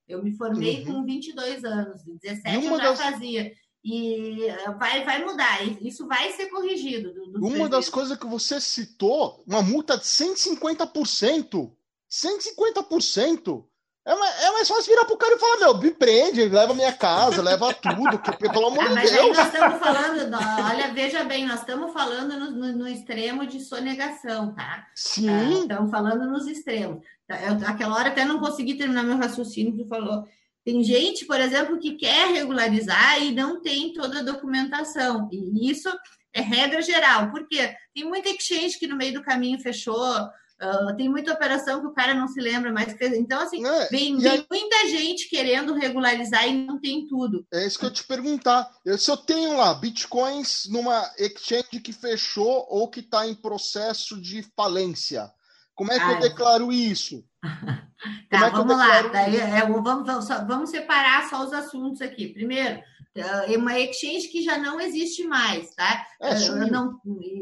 Eu me formei uhum. com 22 anos, 17 eu já das... fazia. E eh, vai, vai mudar, isso vai ser corrigido. Do, do uma das coisas que você citou, uma multa de 150%. 150%. É, mais, é mais fácil virar pro cara e falar, meu, me prende, leva minha casa, leva tudo, que, pelo amor ah, de Deus. Aí nós estamos falando, olha, veja bem, nós estamos falando no, no, no extremo de sonegação, tá? Sim. Ah, estamos falando nos extremos. Tá, eu, aquela hora até não consegui terminar meu raciocínio, tu falou. Tem gente, por exemplo, que quer regularizar e não tem toda a documentação. E isso é regra geral. Por quê? Tem muita exchange que no meio do caminho fechou, Uh, tem muita operação que o cara não se lembra mais. Então, assim, é, vem, vem aí... muita gente querendo regularizar e não tem tudo. É isso que eu te perguntar. Eu, se eu tenho lá bitcoins numa exchange que fechou ou que está em processo de falência, como é que eu declaro isso? tá, é vamos lá. Daí, é, vamos, vamos, vamos separar só os assuntos aqui. Primeiro, é uma exchange que já não existe mais, tá? É, não,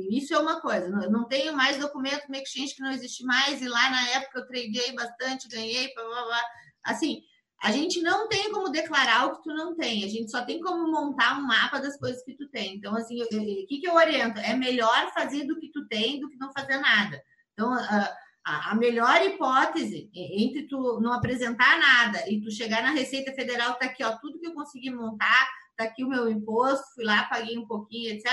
isso é uma coisa, não, não tenho mais documento uma exchange que não existe mais, e lá na época eu tradei bastante, ganhei, blá, blá, blá. Assim, a gente não tem como declarar o que tu não tem, a gente só tem como montar um mapa das coisas que tu tem. Então, assim, o que, que eu oriento? É melhor fazer do que tu tem do que não fazer nada. Então, a, a melhor hipótese entre tu não apresentar nada e tu chegar na Receita Federal, tá aqui, ó, tudo que eu consegui montar, tá aqui o meu imposto, fui lá, paguei um pouquinho, etc.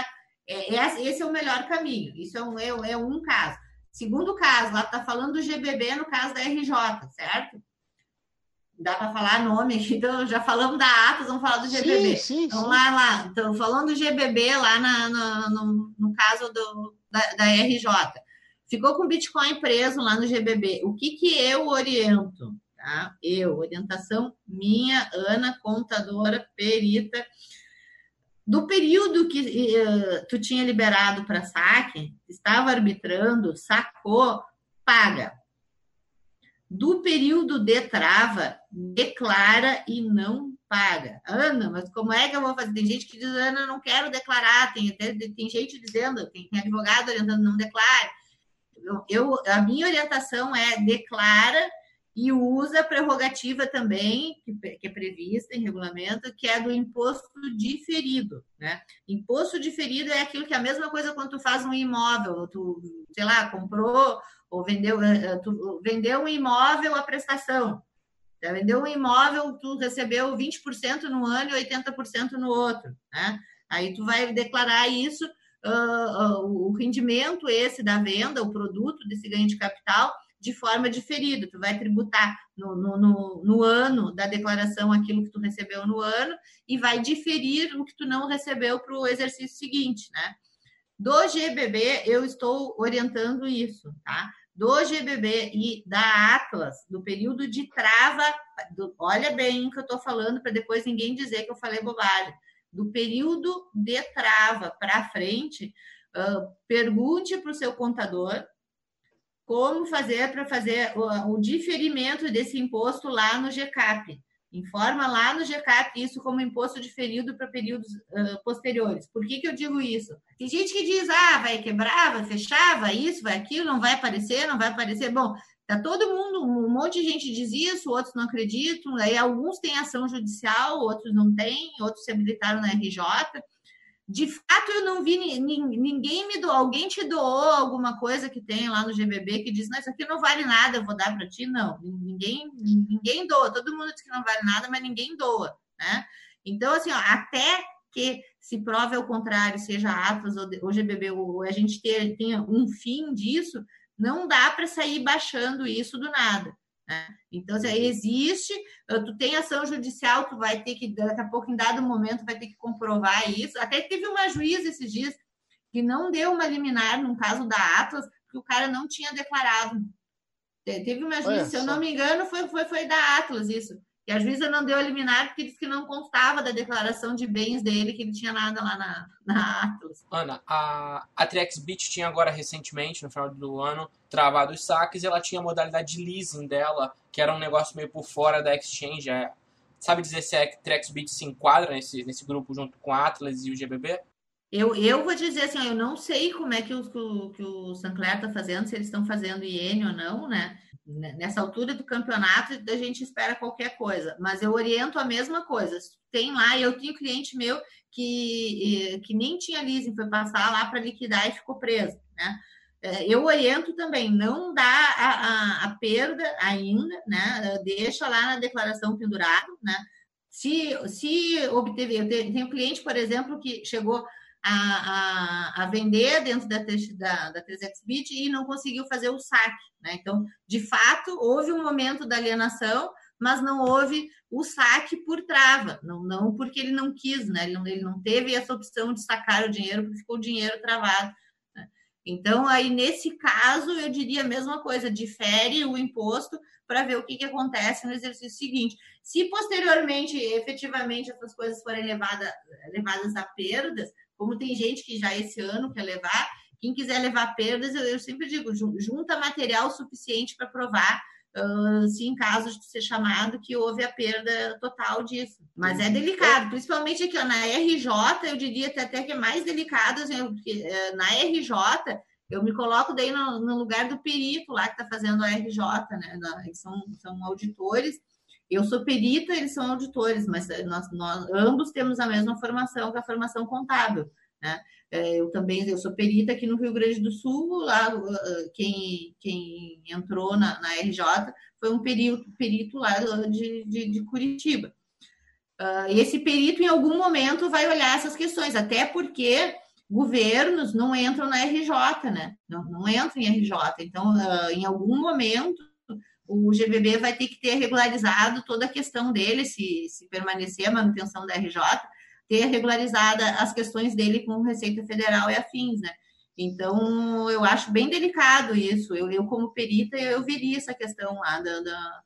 É, esse é o melhor caminho. Isso é um, é, é um caso. Segundo caso, lá está falando do GBB no caso da RJ, certo? Dá para falar nome aqui, então já falamos da Atos, vamos falar do GBB. Sim, sim, então, sim. lá, lá, então, falando do GBB lá na, na no, no, caso do, da, da RJ. Ficou com Bitcoin preso lá no GBB. O que, que eu oriento? tá? Eu, orientação minha, Ana, contadora, perita. Do período que uh, tu tinha liberado para saque, estava arbitrando, sacou, paga. Do período de trava, declara e não paga. Ana, mas como é que eu vou fazer? Tem gente que diz, Ana, não quero declarar. Tem, tem gente dizendo, tem, tem advogado orientando, não declare. Eu, a minha orientação é declara e usa a prerrogativa também, que é prevista em regulamento, que é do imposto diferido. Né? Imposto diferido é aquilo que é a mesma coisa quando tu faz um imóvel, tu, sei lá, comprou ou vendeu, eh, eh, tu vendeu um imóvel à prestação. Já vendeu um imóvel, tu recebeu 20% no ano e 80% no outro. Né? Aí tu vai declarar isso, uh, uh, o rendimento esse da venda, o produto desse ganho de capital, de forma diferida. Tu vai tributar no, no, no, no, ano da declaração aquilo que tu recebeu no ano e vai diferir o que tu não recebeu para o exercício seguinte, né? Do GBB, eu estou orientando isso, tá? Do GBB e da Atlas, do período de trava, do, olha bem o que eu estou falando para depois ninguém dizer que eu falei bobagem. Do período de trava para frente, uh, pergunte para o seu contador como fazer para fazer o, o, diferimento desse imposto lá no GCAP. Informa lá no GCAP isso como imposto diferido para períodos uh, posteriores. Por que, que eu digo isso? Tem gente que diz, ah, vai quebrar, vai fechar, vai isso, vai aquilo, não vai aparecer, não vai aparecer. Bom, tá todo mundo, um monte de gente diz isso, outros não acreditam, aí alguns têm ação judicial, outros não têm, outros se habilitaram na RJ de fato eu não vi ninguém me doou, alguém te doou alguma coisa que tem lá no GBB que diz, não, isso aqui não vale nada, eu vou dar para ti, não, ninguém, ninguém doa, todo mundo diz que não vale nada, mas ninguém doa, né? Então, assim, ó, até que se prove ao contrário, seja Atlas ou GBB, ou a gente tenha um fim disso, não dá para sair baixando isso do nada. Né? Então, assim, existe, ah, tu tem ação judicial, tu vai ter que, daqui a pouco, em dado momento, vai ter que comprovar isso. Até teve uma juíza esses dias que não deu uma liminar no caso da Atlas, porque o cara não tinha declarado. Teve uma juíza, se eu não me engano, foi, foi, foi da Atlas isso. E a juíza não deu a liminar porque disse que não constava da declaração de bens dele, que ele tinha nada lá na, na Atlas. Ana, a, a TrexBit tinha agora recentemente, no final do ano, travado os saques e ela tinha a modalidade de leasing dela, que era um negócio meio por fora da exchange. É, sabe dizer se a TrexBit se enquadra nesse, nesse grupo junto com a Atlas e o GBB? Eu, eu vou dizer assim, eu não sei como é que o, que o, que o Sancler está fazendo, se eles estão fazendo IN ou não, né? Nessa altura do campeonato a gente espera qualquer coisa, mas eu oriento a mesma coisa. Tem lá, eu tenho cliente meu que, que nem tinha leasing, foi passar lá para liquidar e ficou preso, né? É, eu oriento também, não dá a, a, a, perda ainda, né? Deixa lá na declaração pendurado, né? Se, se obteve, eu tenho cliente, por exemplo, que chegou a, a, a vender dentro da, da, da 3xBit e não conseguiu fazer o saque. Né? Então, de fato, houve um momento da alienação, mas não houve o saque por trava, não, não porque ele não quis, né? ele, não, ele não teve essa opção de sacar o dinheiro, porque ficou o dinheiro travado. Né? Então, aí, nesse caso, eu diria a mesma coisa, difere o imposto para ver o que, que acontece no exercício seguinte. Se posteriormente, efetivamente, essas coisas forem levada, levadas a perdas, como tem gente que já esse ano quer levar, quem quiser levar perdas, eu, eu sempre digo, junta material suficiente para provar uh, se em caso de ser chamado que houve a perda total disso. Mas é delicado, principalmente aqui ó, na RJ, eu diria até que é mais delicado, assim, porque, uh, na RJ eu me coloco daí no, no, lugar do perito lá que está fazendo a RJ, né? Eles são, são auditores. Eu sou perita, eles são auditores, mas eh, nós, nós ambos temos a mesma formação, que a formação contábil. Né? É, eu também eu sou perita aqui no Rio Grande do Sul, lá quem, quem entrou na, na RJ foi um perito, perito lá de, de, de Curitiba. Uh, esse perito, em algum momento, vai olhar essas questões, até porque governos não entram na RJ, né? Não, não entram em RJ. Então, uh, em algum momento, o GBB vai ter que ter regularizado toda a questão dele, se, se permanecer a manutenção da RJ, ter regularizada as questões dele com Receita Federal e afins, né? Então, eu acho bem delicado isso. Eu, eu como perita, eu veria essa questão lá da, da,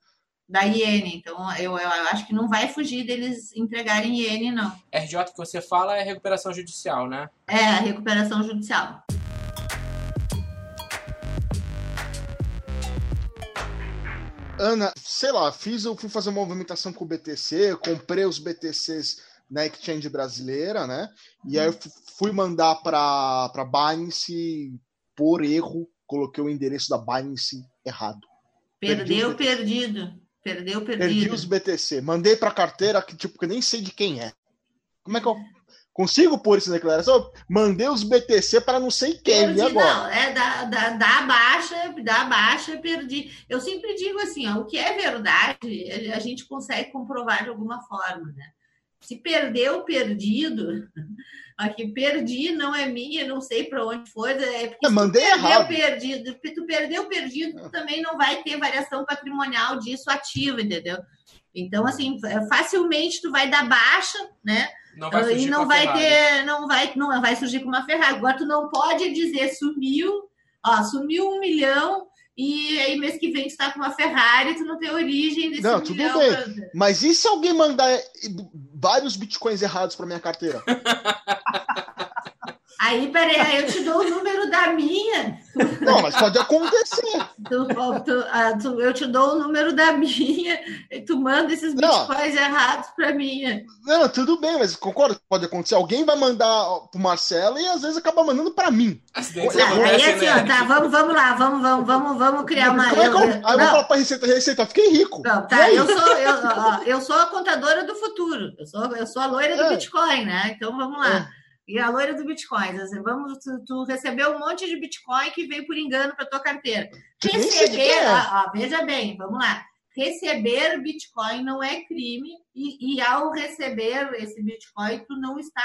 da IN. Então, eu, eu acho que não vai fugir deles entregarem IN, não. RJ que você fala é recuperação judicial, né? É, recuperação judicial. Ana, sei lá, fiz, eu fui fazer uma movimentação com o BTC, comprei os BTCs na exchange brasileira, né? E aí eu fui mandar para Binance por erro, coloquei o endereço da Binance errado. Perdeu, perdido. Perdeu, perdido. Perdi os BTC. Mandei para carteira que tipo que nem sei de quem é. Como é que eu Consigo pôr essa declaração? Mandei os BTC para não sei quem. Perdi, agora? Não, é da, da, da baixa, da baixa, perdi. Eu sempre digo assim, ó, o que é verdade, a gente consegue comprovar de alguma forma, né? Se perdeu, perdido, aqui perdi, não é minha, não sei para onde foi. É porque mandei tu errado. perdido, tu perdeu perdido, tu também não vai ter variação patrimonial disso ativa, entendeu? Então, assim, facilmente tu vai dar baixa, né? Não vai surgir e não vai Ferrari. ter, não vai, não vai surgir com uma Ferrari. Agora tu não pode dizer sumiu, ó, sumiu um milhão e aí mês que vem tu tá com uma Ferrari, tu não tem origem desse não, tudo milhão. Bem. Pra... Mas e se alguém mandar vários bitcoins errados para minha carteira? Aí, peraí, eu te dou o número da minha. Não, mas pode acontecer. Tu, tu, ah, tu, eu te dou o número da minha e tu manda esses bitcoins errados para minha. Não, tudo bem, mas concordo pode acontecer. Alguém vai mandar pro Marcelo e às vezes acaba mandando para mim. Acidentes aí, assim, né? ó, tá, vamos, vamos lá, vamos, vamos, vamos, vamos criar uma. Como é que eu, aí eu vou falar pra Receita, Receita, fiquei rico. Não, tá, eu sou, eu, ó, eu sou a contadora do futuro. Eu sou, eu sou a loira do é. Bitcoin, né? Então vamos lá. É. E a loira do Bitcoin, assim, vamos, tu, tu, recebeu um monte de Bitcoin que veio por engano para tua carteira. Receber, é. ó, ó, veja bem, vamos lá. Receber Bitcoin não é crime e, e ao receber esse Bitcoin, tu não está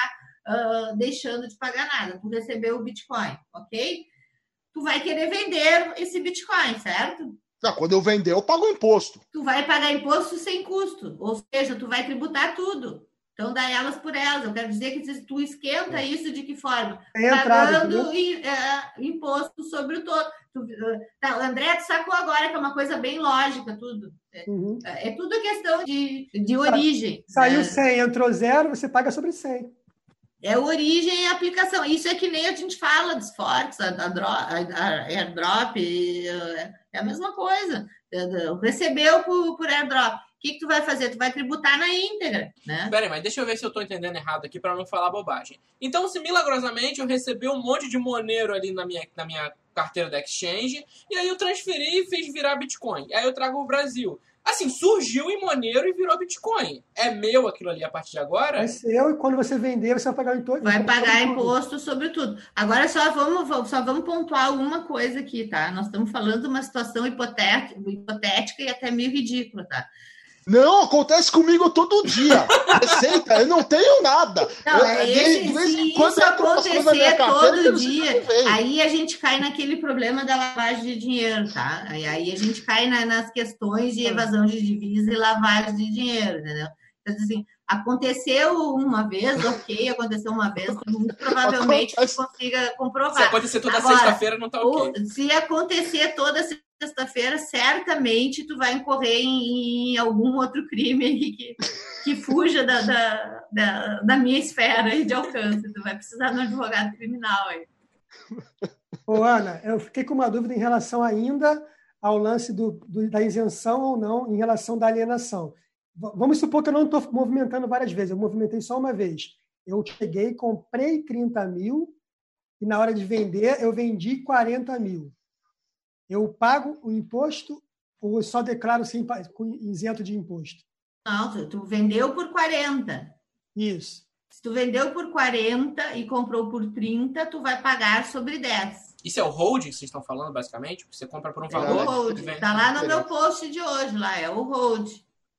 uh, deixando de pagar nada. Tu recebeu o Bitcoin, ok? Tu vai querer vender esse Bitcoin, certo? Não, quando eu vender, eu pago imposto. Tu vai pagar imposto sem custo, ou seja, tu vai tributar tudo. Então, dá elas por elas. Eu quero dizer que tu esquenta isso de que forma? É Pagando é, imposto sobre o todo. Tu, tá, o André tu sacou agora que é uma coisa bem lógica, tudo. É, uhum. é, é tudo questão de, de origem. Saiu né? 100, entrou zero, você paga sobre 100. É origem e aplicação. Isso é que nem a gente fala dos forks, a, a, a airdrop, é, é a mesma coisa. Recebeu por, por airdrop o que, que tu vai fazer? Tu vai tributar na íntegra, né? Peraí, mas deixa eu ver se eu tô entendendo errado aqui para não falar bobagem. Então, se milagrosamente eu receber um monte de moneiro ali na minha, na minha carteira da Exchange, e aí eu transferi e fiz virar Bitcoin. Aí eu trago o Brasil. Assim, surgiu em Monero e virou Bitcoin. É meu aquilo ali a partir de agora? É seu e quando você vender, você vai pagar imposto. Vai pagar imposto sobre tudo. Agora só vamos, só vamos pontuar uma coisa aqui, tá? Nós estamos falando de uma situação hipotética, hipotética e até meio ridícula, tá? Não, acontece comigo todo dia. Receita, eu não tenho nada. Não, é esse, se isso acontecer todo dia, aí a gente cai naquele problema da lavagem de dinheiro, tá? Aí a gente cai na, nas questões de evasão de divisa e lavagem de dinheiro, entendeu? Então, assim, aconteceu uma vez, ok, aconteceu uma vez, muito provavelmente você consiga comprovar. Se acontecer toda sexta-feira, não tá ok. Se acontecer toda sexta-feira, certamente tu vai incorrer em, em, algum outro crime que, que fuja da, da, da, da, minha esfera de alcance. Tu vai precisar de um advogado criminal aí. Ô, Ana, eu fiquei com uma dúvida em relação ainda ao lance do, do da isenção ou não em relação da alienação. Vamos supor que eu não estou movimentando várias vezes, eu movimentei só uma vez. Eu cheguei, comprei 30 mil e na hora de vender eu vendi 40 mil eu pago o imposto ou só declaro sem, isento de imposto? Não, tu vendeu por 40. Isso. Se tu vendeu por 40 e comprou por 30, tu vai pagar sobre 10. Isso é o hold que vocês estão falando, basicamente? Você compra por um valor. É o hold. Está lá no meu post de hoje, lá, é o hold.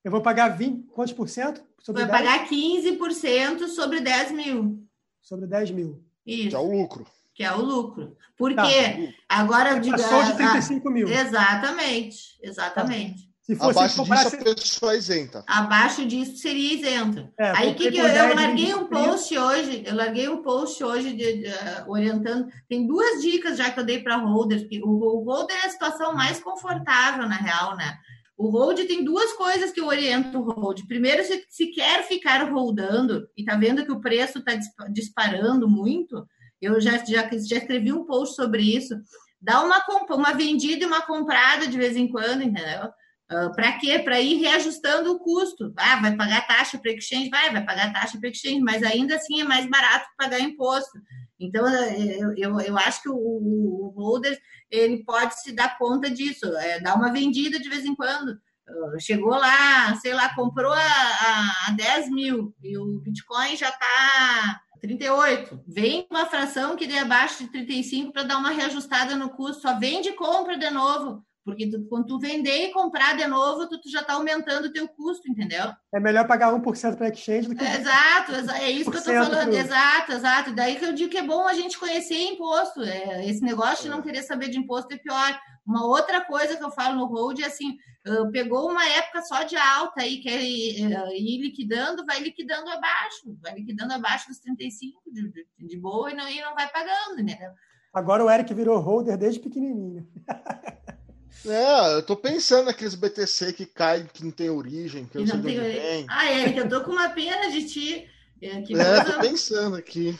Eu vou pagar 20, quantos por cento? Sobre vai 10? pagar 15% sobre 10 mil. Sobre 10 mil. Isso. Que é o lucro que é o lucro. Porque tá. agora diga, Passou de 35 mil. Exatamente, exatamente. Tá. Se fosse Abaixo disso, a pessoa é isenta. Abaixo disso seria isenta. É, Aí que, que eu, eu larguei um post hoje, eu larguei um post hoje de, de, uh, orientando. Tem duas dicas já que eu dei para holders. O, o holder é a situação mais confortável, na real, né? O hold tem duas coisas que eu oriento o hold. Primeiro, se, se quer ficar holdando e tá vendo que o preço está disparando muito, eu já, já, já escrevi um post sobre isso. Dá uma, uma vendida e uma comprada de vez em quando, entendeu? Uh, ah, para quê? Para ir reajustando o custo. Ah, vai pagar taxa para exchange? Vai, vai pagar taxa para exchange, mas ainda assim é mais barato pagar imposto. Então, eu, eu, eu acho que o, o, holder ele pode se dar conta disso, é, dar uma vendida de vez em quando. Uh, chegou lá, sei lá, comprou a, a, a 10 mil e o Bitcoin já está 38. Vem uma fração que dê abaixo de 35 para dar uma reajustada no custo. Só vende e compra de novo. Porque tu, quando tu vender e comprar de novo, tu, tu já está aumentando o teu custo, entendeu? É melhor pagar 1% para exchange do que... exato, é isso que eu estou falando. Exato, exato. Daí que eu digo que é bom a gente conhecer imposto. É, esse negócio de não querer saber de imposto é pior. Uma outra coisa que eu falo no hold é assim, uh, pegou uma época só de alta aí, quer ir, uh, ir, liquidando, vai liquidando abaixo, vai liquidando abaixo dos 35 de, de, de boa e não, e não vai pagando, entendeu? Agora o Eric virou holder desde pequenininho. É, eu tô pensando naqueles BTC que caem, que não tem origem, que eu não, não sei tem... Vem. Ah, Eric, eu tô com uma pena de ti. É, que é, tô pensando aqui.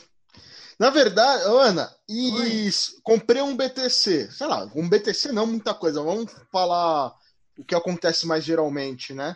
Na verdade, Ana, e comprei um BTC, sei lá, um BTC não muita coisa, vamos falar o que acontece mais geralmente, né?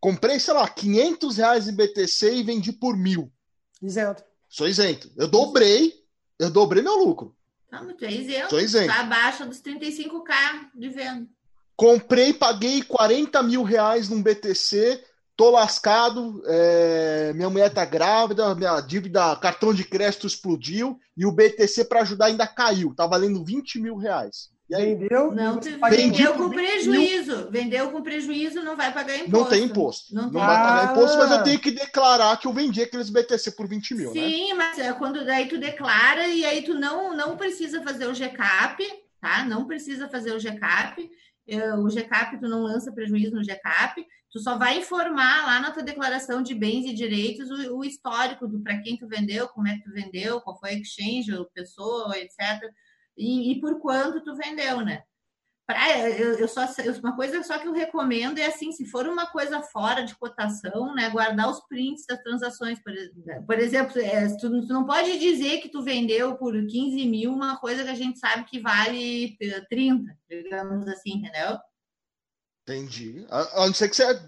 Comprei, sei lá, 500 reais em BTC e vendi por mil. Isento. Sou isento. Eu dobrei, eu dobrei meu lucro. Não, tu é isento. Sou isento. Tá abaixo dos 35k de venda. Comprei, paguei 40 mil reais num BTC, tô lascado, é, minha mulher tá grávida, minha dívida, cartão de crédito explodiu e o BTC para ajudar ainda caiu, tá valendo 20 mil reais. E aí, vendeu? Não, vendeu com prejuízo. Vendeu com prejuízo, não vai pagar imposto. Não tem imposto. Não, não tem. vai pagar imposto, mas eu tenho que declarar que eu vendi aqueles BTC por 20 mil. Né? Sim, né? mas é quando daí tu declara e aí tu não, não precisa fazer o GCAP, tá? Não precisa fazer o GCAP. É, o GCAP, tu não lança prejuízo no GCAP, tu só vai informar lá na tua declaração de bens e direitos o, o histórico do para quem tu vendeu, como é que tu vendeu, qual foi a exchange, pessoa, etc. E, e por quanto tu vendeu, né? Pra, eu, eu só uma coisa só que eu recomendo é assim, se for uma coisa fora de cotação, né, guardar os prints das transações, por, por exemplo, é, tu, tu, não pode dizer que tu vendeu por 15 mil uma coisa que a gente sabe que vale 30, digamos assim, entendeu? Entendi. A, a não ser que você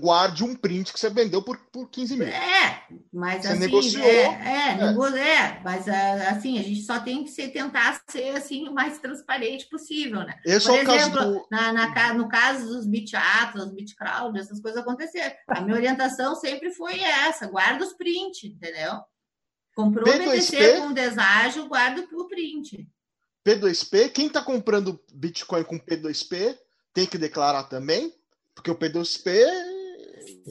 guarde um print que você vendeu por, por 15 mil. É, mas Você assim, negociou. é, é, É. nego- é, mas ah, assim, a gente só tem que ser, tentar ser assim o mais transparente possível, né? Esse Por é o caso exemplo, do. na, na no caso dos beat atlas, beat crowd, essas coisas acontecerem. A minha orientação sempre foi essa: guarda os prints, entendeu? Comprou P2P? BTC com deságio, guarda o print. P2P, quem está comprando Bitcoin com P2P tem que declarar também? Porque o P2P.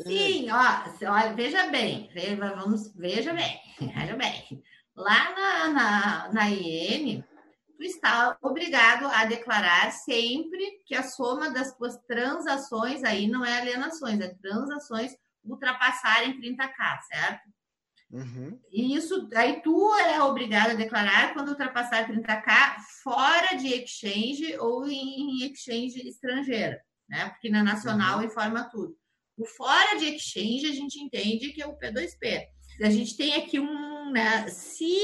Sim, ó, olha, veja bem, ve- vamos, veja bem, veja bem. Lá na, na, na IN, tu está obrigado a declarar sempre que a soma das tuas transações, aí não é alienações, é transações ultrapassarem 30k, certo? Uhum. E isso, aí tu é obrigado a declarar quando ultrapassar 30k fora de exchange ou em exchange estrangeira, né? Porque na nacional informa tudo. O fora de exchange a gente entende que é o P2P. A gente tem aqui um, né? Se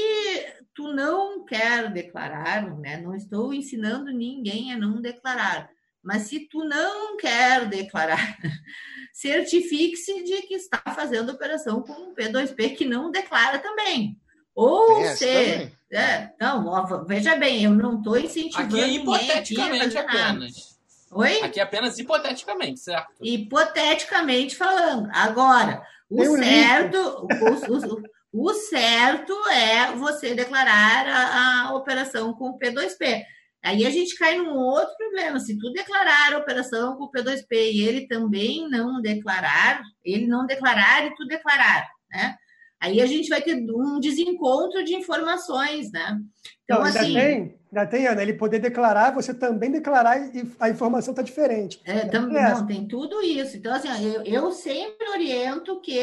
tu não quer declarar, né? Não estou ensinando ninguém a não declarar, mas se tu não quer declarar, certifique-se de que está fazendo operação com um P2P que não declara também. Ou essa se. também? É, não, ó, veja bem, eu não estou incentivando. Aqui é hipoteticamente fazer nada. apenas. Oi? Aqui é apenas hipoteticamente, certo? Hipoteticamente falando. Agora, o Tem certo, o, o- o- o certo é você declarar a, a operação com o P2P. Aí a gente cai num outro problema. Se tu declarar a operação com o P2P e ele também não declarar, ele não declarar e tu declarar, né? Aí a gente vai ter um desencontro de informações, né? Então, Não, ainda assim, tem, ainda tem, Ana, ele poder declarar, você também declarar e a informação está diferente. É, tam- É. não, tem tudo isso. Então, assim, eu, eu sempre oriento que,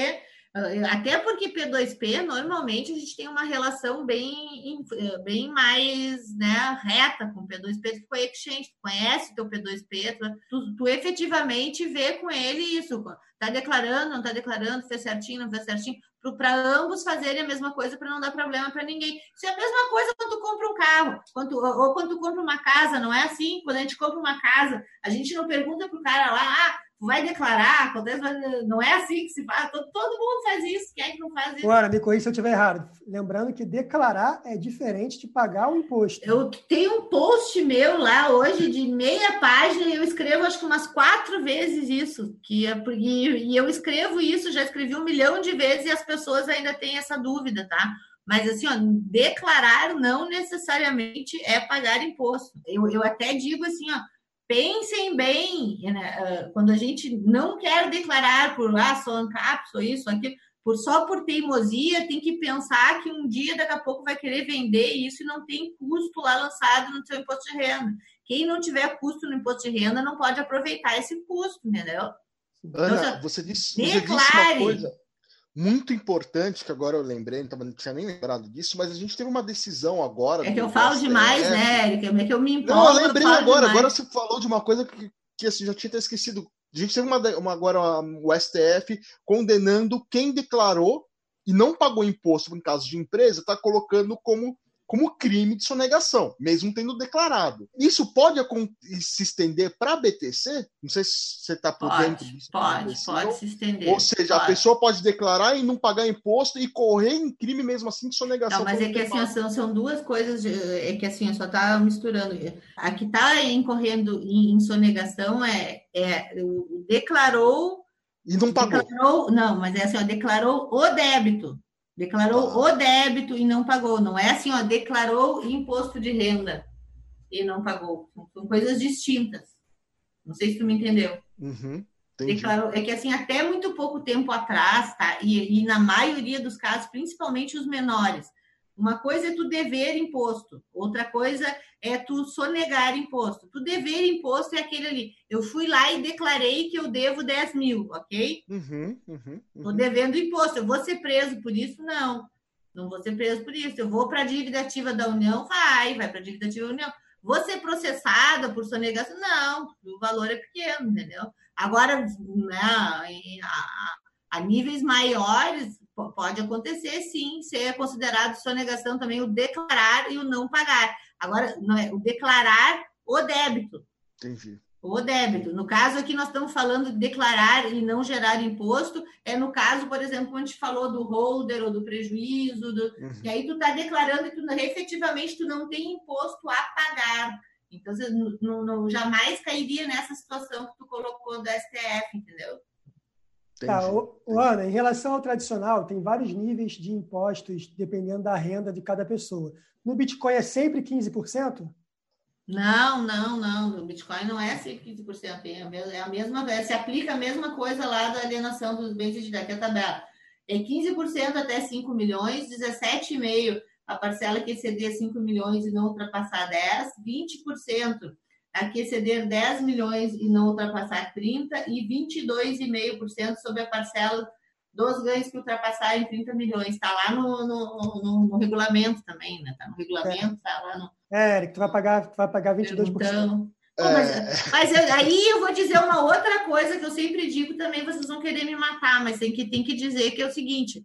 até porque P2P, normalmente a gente tem uma relação bem, bem mais né, reta com P2P, tu conhece Exchange, tu conhece teu P2P, tu, tu, efetivamente vê com ele isso. Tá declarando, não tá declarando, fez certinho, não fez certinho, para ambos fazerem a mesma coisa para não dar problema para ninguém. Isso é a mesma coisa quando tu compra um carro, quando, tu- ou quando tu compra uma casa, não é assim? Quando a gente compra uma casa, a gente não pergunta pro cara lá, ah, vai declarar, acontece, não é assim que se faz. Todo, todo mundo faz isso, quem é que não faz isso? Agora, me corrija se eu estiver errado. Lembrando que declarar é diferente de pagar o imposto. Eu tenho um post meu lá hoje de meia página e eu escrevo acho que umas quatro vezes isso. Que é, e, e eu escrevo isso, já escrevi um milhão de vezes e as pessoas ainda têm essa dúvida, tá? Mas assim, ó, declarar não necessariamente é pagar imposto. Eu, eu até digo assim, ó, pensem bem, né, ah, quando a gente não quer declarar por ah, sou ANCAP, sou isso, aquilo, por só por teimosia, tem que pensar que um dia daqui a pouco vai querer vender isso e não tem custo lá lançado no seu imposto de renda. Quem não tiver custo no imposto de renda não pode aproveitar esse custo, entendeu? Ana, Então, você disse, você disse uma declare. coisa muito importante que agora eu lembrei, não, tinha nem lembrado disso, mas a gente teve uma decisão agora. É que eu falo STF. demais, né, Erika? É que eu me empolgo. Não, eu lembrei falo agora. demais. Agora você falou de uma coisa que, que assim, já tinha até esquecido. A gente teve uma, uma- agora uma- o STF condenando quem declarou e não pagou imposto em caso de empresa, está colocando como, como crime de sonegação, mesmo tendo declarado. Isso pode se estender para a BTC? Não sei se você está por dentro Pode, disso. pode, BTC, pode ou- se estender. Ou seja, a pode. pessoa pode declarar e não pagar imposto e correr em crime mesmo assim de sonegação. Não, mas é que assim, são, são duas coisas, de- é que assim, só tá misturando. A que está incorrendo em, em sonegação é, é declarou, E não pagou. declarou, não, mas é assim, ó, declarou o débito. Declarou o débito e não pagou. Não é assim, ó, declarou imposto de renda e não pagou. São- coisas distintas. Não sei se tu me entendeu. Uhum. Declarou, é que assim, até muito pouco tempo atrás, tá? E, e na maioria dos casos, principalmente os menores, uma coisa é tu dever imposto, outra coisa é tu sonegar imposto. Tu dever imposto é aquele ali. Eu fui lá e declarei que eu devo 10 mil, ok? Uhum, uhum, uhum. devendo imposto. Eu vou ser preso por isso? Não. Não vou ser preso por isso. Eu vou para a dívida ativa da União? Vai, vai para a dívida ativa da União. Vou ser processada por sonegação? Não, o valor é pequeno, entendeu? Agora, né, a, a níveis maiores, pode acontecer sim, ser considerado sonegação também o declarar e o não pagar. Agora, não é o declarar o débito. Entendi. O débito. No caso aqui, nós estamos falando de declarar e não gerar imposto. É no caso, por exemplo, quando a gente falou do holder ou do prejuízo, do... Uhum. e aí tu está declarando que tu, efetivamente tu não tem imposto a pagar. Então, você não, não, jamais cairia nessa situação que tu colocou do STF, entendeu? Tá, o, o Ana, em relação ao tradicional, tem vários níveis de impostos dependendo da renda de cada pessoa. No Bitcoin é sempre 15%? Não, não, não. O Bitcoin não é 15%. É a mesma, se aplica a mesma coisa lá da alienação dos bens de aqui a tabela. É 15% até 5 milhões, 17,5% a parcela que exceder 5 milhões e não ultrapassar 10, 20% a que exceder 10 milhões e não ultrapassar 30 e 22,5% sobre a parcela dos ganhos que ultrapassarem 30 milhões. Está lá no, no, no, no, regulamento também, né? Está no regulamento, está lá no. É, Eric, tu vai pagar, tu vai pagar 22%. Então, Pô, mas, é. mas eu, aí eu vou dizer uma outra coisa que eu sempre digo também, vocês vão querer me matar, mas tem que, tem que dizer que é o seguinte: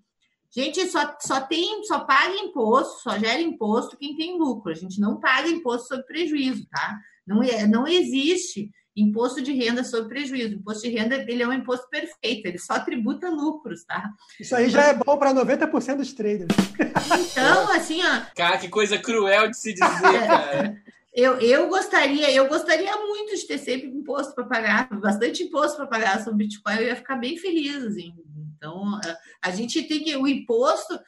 gente só, só tem, só paga imposto, só gera imposto quem tem lucro. A gente não paga imposto sobre prejuízo, tá? Não, é, não existe imposto de renda sobre prejuízo. Imposto de renda ele é um imposto perfeito, ele só tributa lucros, tá? Isso aí já é bom para 90% dos traders. Então, assim, ó. Cara, que coisa cruel de se dizer, cara. Eu, eu gostaria, eu gostaria muito de ter sempre imposto para pagar, bastante imposto para pagar sobre Bitcoin, eu ia ficar bem feliz, assim. Então, a gente tem que o imposto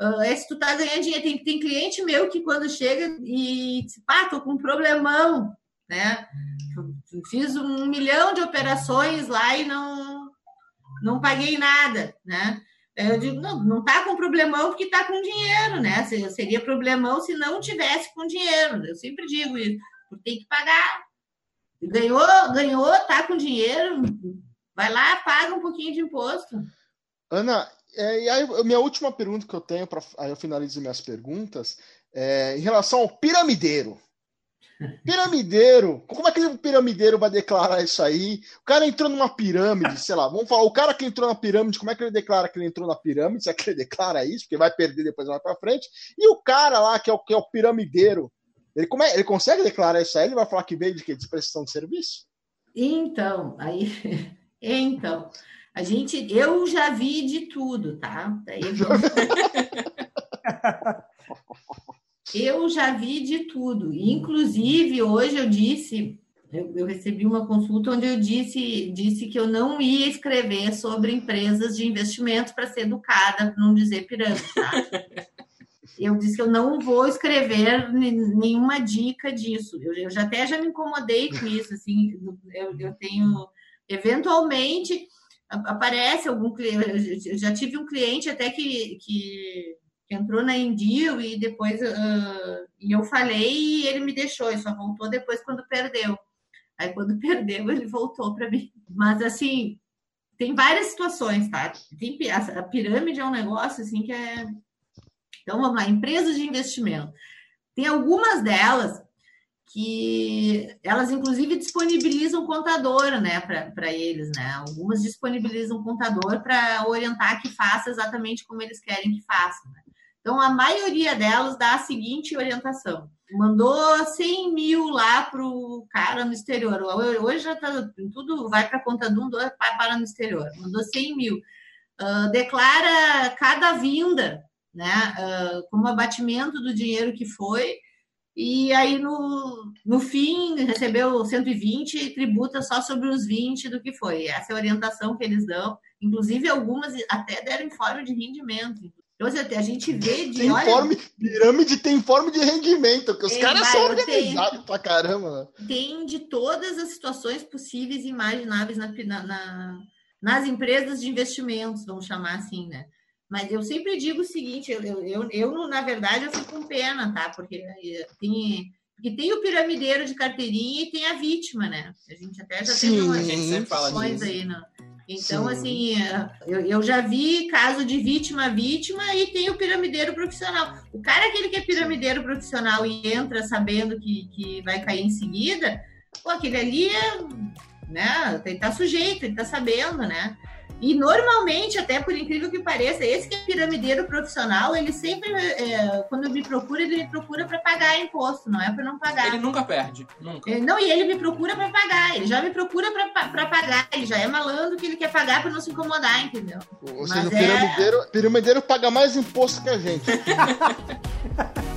Uh, é se tu tá ganhando dinheiro. Tem, tem cliente meu que quando chega e diz, pá, tô com um problemão, né? Fiz um milhão de operações lá e não, não paguei nada, né? Eu digo, não, não tá com problemão porque tá com dinheiro, né? Seria problemão se não tivesse com dinheiro. Eu sempre digo isso, porque tem que pagar. Ganhou, ganhou, tá com dinheiro, vai lá, paga um pouquinho de imposto. Ana, é, e aí, minha última pergunta que eu tenho, para aí eu finalizo minhas perguntas, é em relação ao piramideiro. Piramideiro, como é que o piramideiro vai declarar isso aí? O cara entrou numa pirâmide, sei lá, vamos falar, o cara que entrou na pirâmide, como é que ele declara que ele entrou na pirâmide? Se é que ele declara isso, porque vai perder depois mais para frente. E o cara lá, que é o, que é o piramideiro, ele, como é, ele consegue declarar isso aí? Ele vai falar que veio de quê? De prestação de serviço? Então, aí. Então, a gente, eu já vi de tudo, tá? Daí eu já vi de tudo. Inclusive, hoje eu disse, eu, eu, recebi uma consulta onde eu disse, disse que eu não ia escrever sobre empresas de investimento para ser educada, para não dizer pirâmide, tá? Eu disse que eu não vou escrever nenhuma dica disso. Eu, eu já até já me incomodei com isso, assim, eu, eu tenho eventualmente aparece algum cliente. Eu já tive um cliente até que, que entrou na Indio e depois uh, e eu falei e ele me deixou, ele só voltou depois quando perdeu. Aí quando perdeu, ele voltou para mim. Mas assim, tem várias situações, tá? Tem, a pirâmide é um negócio assim que é. Então vamos lá, empresas de investimento. Tem algumas delas que elas inclusive disponibilizam contador, né, para eles, né? Algumas disponibilizam contador para orientar que faça exatamente como eles querem que faça. Né? Então, a maioria delas dá a seguinte orientação: mandou 100 mil lá para o cara no exterior. Hoje já tá, tudo vai para conta de um, dois, para no exterior. Mandou 100 mil. Uh, declara cada vinda, né, uh, como abatimento do dinheiro que foi e aí no, no fim recebeu 120 e tributa só sobre os 20 do que foi. Essa é a orientação que eles dão. Inclusive, algumas até deram informe de rendimento. Então, assim, a gente vê de. Tem olha, forma, pirâmide tem forma de rendimento, que os caras são organizados pra caramba. Né? Tem de todas as situações possíveis e imagináveis na, na, nas empresas de investimentos, vamos chamar assim, né? Mas eu sempre digo o seguinte, eu, eu, eu, na verdade, eu fico com pena, tá? Porque eh, tem, porque tem o piramideiro de carteirinha e tem a vítima, né? A gente até já Sim, teve umas discussões aí, né? Então, Sim. assim, eh, eu, eu já vi caso de vítima vítima e tem o piramideiro profissional. O cara aquele que é piramideiro profissional e entra sabendo que, que vai cair em seguida, pô, aquele ali é, né, ele tá sujeito, ele tá sabendo, né? E normalmente, até por incrível que pareça, esse que é piramideiro profissional, ele sempre, é, quando me procura, ele me procura para pagar imposto, não é para não pagar. Ele nunca perde, nunca. É, não, e ele me procura para pagar, ele já me procura para pagar, ele já é malandro que ele quer pagar para não se incomodar, entendeu? Ou seja, o piramideiro, é... piramideiro paga mais imposto que a gente.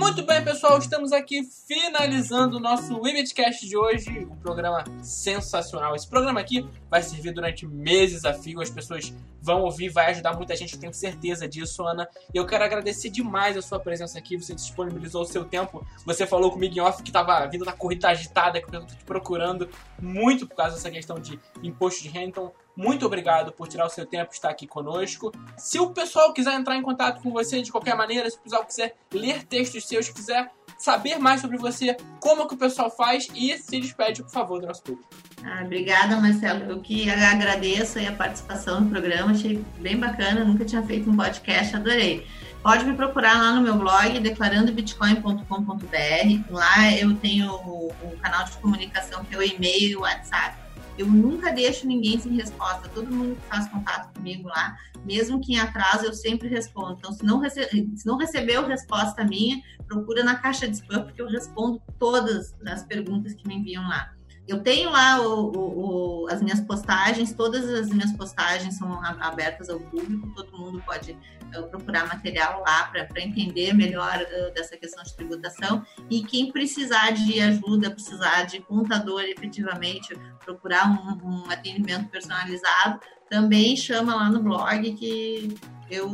Muito bem, pessoal, estamos aqui finalizando o nosso Webcast de hoje, um programa sensacional. Esse programa aqui vai servir durante meses a fio, as pessoas vão ouvir, vai ajudar muita gente, eu tenho certeza disso, Ana. E eu quero agradecer demais a sua presença aqui, você disponibilizou o seu tempo, você falou comigo em off que estava vindo da corrida agitada, que eu tô te procurando muito por causa dessa questão de imposto de renda, então muito obrigado por tirar o seu tempo e estar aqui conosco. Se o pessoal quiser entrar em contato com você de qualquer maneira, se o pessoal quiser ler textos seus, quiser saber mais sobre você, como que o pessoal faz e se despede, por favor, do nosso público. Ah, obrigada, Marcelo. Eu que agradeço a participação no programa, achei bem bacana, nunca tinha feito um podcast, adorei. Pode me procurar lá no meu blog, declarandobitcoin.com.br. Lá eu tenho o, o canal de comunicação que é o e-mail e o WhatsApp eu nunca deixo ninguém sem resposta. Todo mundo que faz contato comigo lá, mesmo que em atraso, eu sempre respondo. Então, se não, rece se não recebeu resposta minha, procura na caixa de spam, porque eu respondo todas as perguntas que me enviam lá. Eu tenho lá o, o, o, as minhas postagens, todas as minhas postagens são abertas ao público, todo mundo pode uh, procurar material lá para entender melhor uh, dessa questão de tributação. E quem precisar de ajuda, precisar de contador efetivamente, procurar um, um atendimento personalizado, também chama lá no blog que eu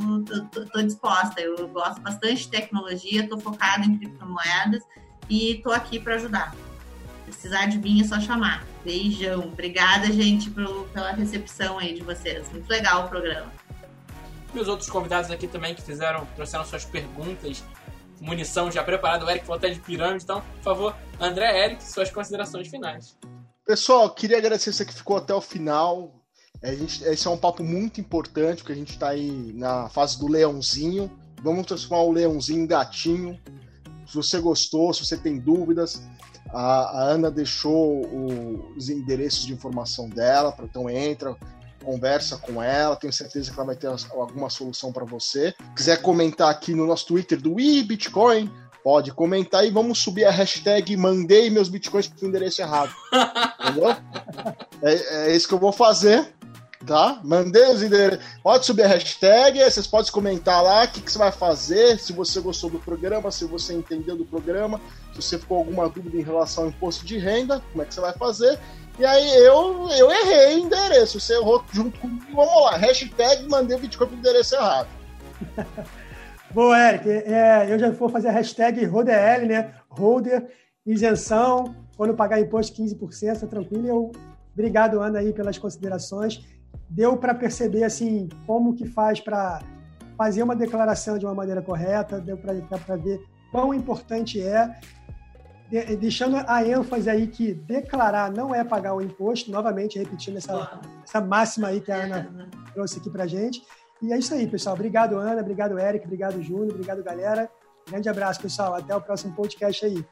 estou disposta. Eu gosto bastante de tecnologia, estou focada em criptomoedas e estou aqui para ajudar precisar de mim é só chamar. Beijão. Obrigada, gente, pela recepção aí de vocês. Muito legal o programa. Meus outros convidados aqui também que fizeram, trouxeram suas perguntas, munição já preparada. O Eric falou até de pirâmide, então, por favor, André, Eric, suas considerações finais. Pessoal, queria agradecer você que ficou até o final. A gente, esse é um papo muito importante, porque a gente está aí na fase do leãozinho. Vamos transformar o leãozinho em gatinho. Se você gostou, se você tem dúvidas, a, a Ana deixou o, os endereços de informação dela, então entra, conversa com ela, tenho certeza que ela vai ter alguma solução para você. Quiser comentar aqui no nosso Twitter do Bitcoin, pode comentar e vamos subir a hashtag mandei meus bitcoins para o endereço errado. Entendeu? É, é isso que eu vou fazer tá? Mandei os endereços. Pode subir a hashtag, vocês podem comentar lá o que, que, você vai fazer, se você gostou do programa, se você entendeu do programa, se você ficou alguma dúvida em relação ao imposto de renda, como é que você vai fazer. E aí eu, eu errei o endereço, você errou junto comigo, vamos lá, hashtag mandei o Bitcoin pro endereço errado. Boa, Eric, é, eu já vou fazer a hashtag RODL, né? Holder, isenção, quando pagar imposto 15%, tá tranquilo. Eu, obrigado, Ana, aí, pelas considerações deu para perceber assim como que faz para fazer uma declaração de uma maneira correta, deu para ver quão importante é, de, deixando a ênfase aí que declarar não é pagar o imposto, novamente repetindo essa, essa máxima aí que a Ana trouxe aqui para gente. E é isso aí, pessoal. Obrigado, Ana. Obrigado, Eric. Obrigado, Júnior. Obrigado, galera. Grande abraço, pessoal. Até o próximo podcast aí.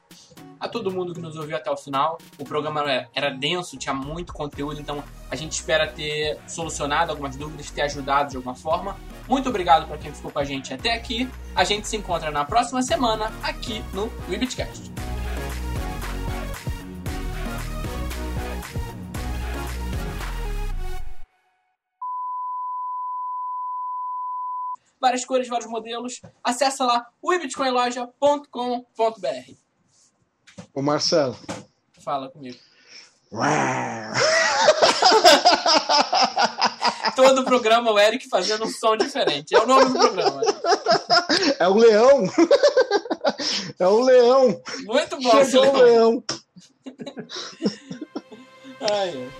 A todo mundo que nos ouviu até o final. O programa era denso, tinha muito conteúdo, então a gente espera ter solucionado algumas dúvidas, ter ajudado de alguma forma. Muito obrigado para quem ficou com a gente até aqui. A gente se encontra na próxima semana aqui no Webcast. Várias cores, vários modelos. Acesse lá webitcoinloja.com.br. Ô Marcelo. Fala comigo. Todo o programa o Eric fazendo um som diferente. É o nome do programa. É o leão. É o leão. Muito bom, Chegou o leão. Ai,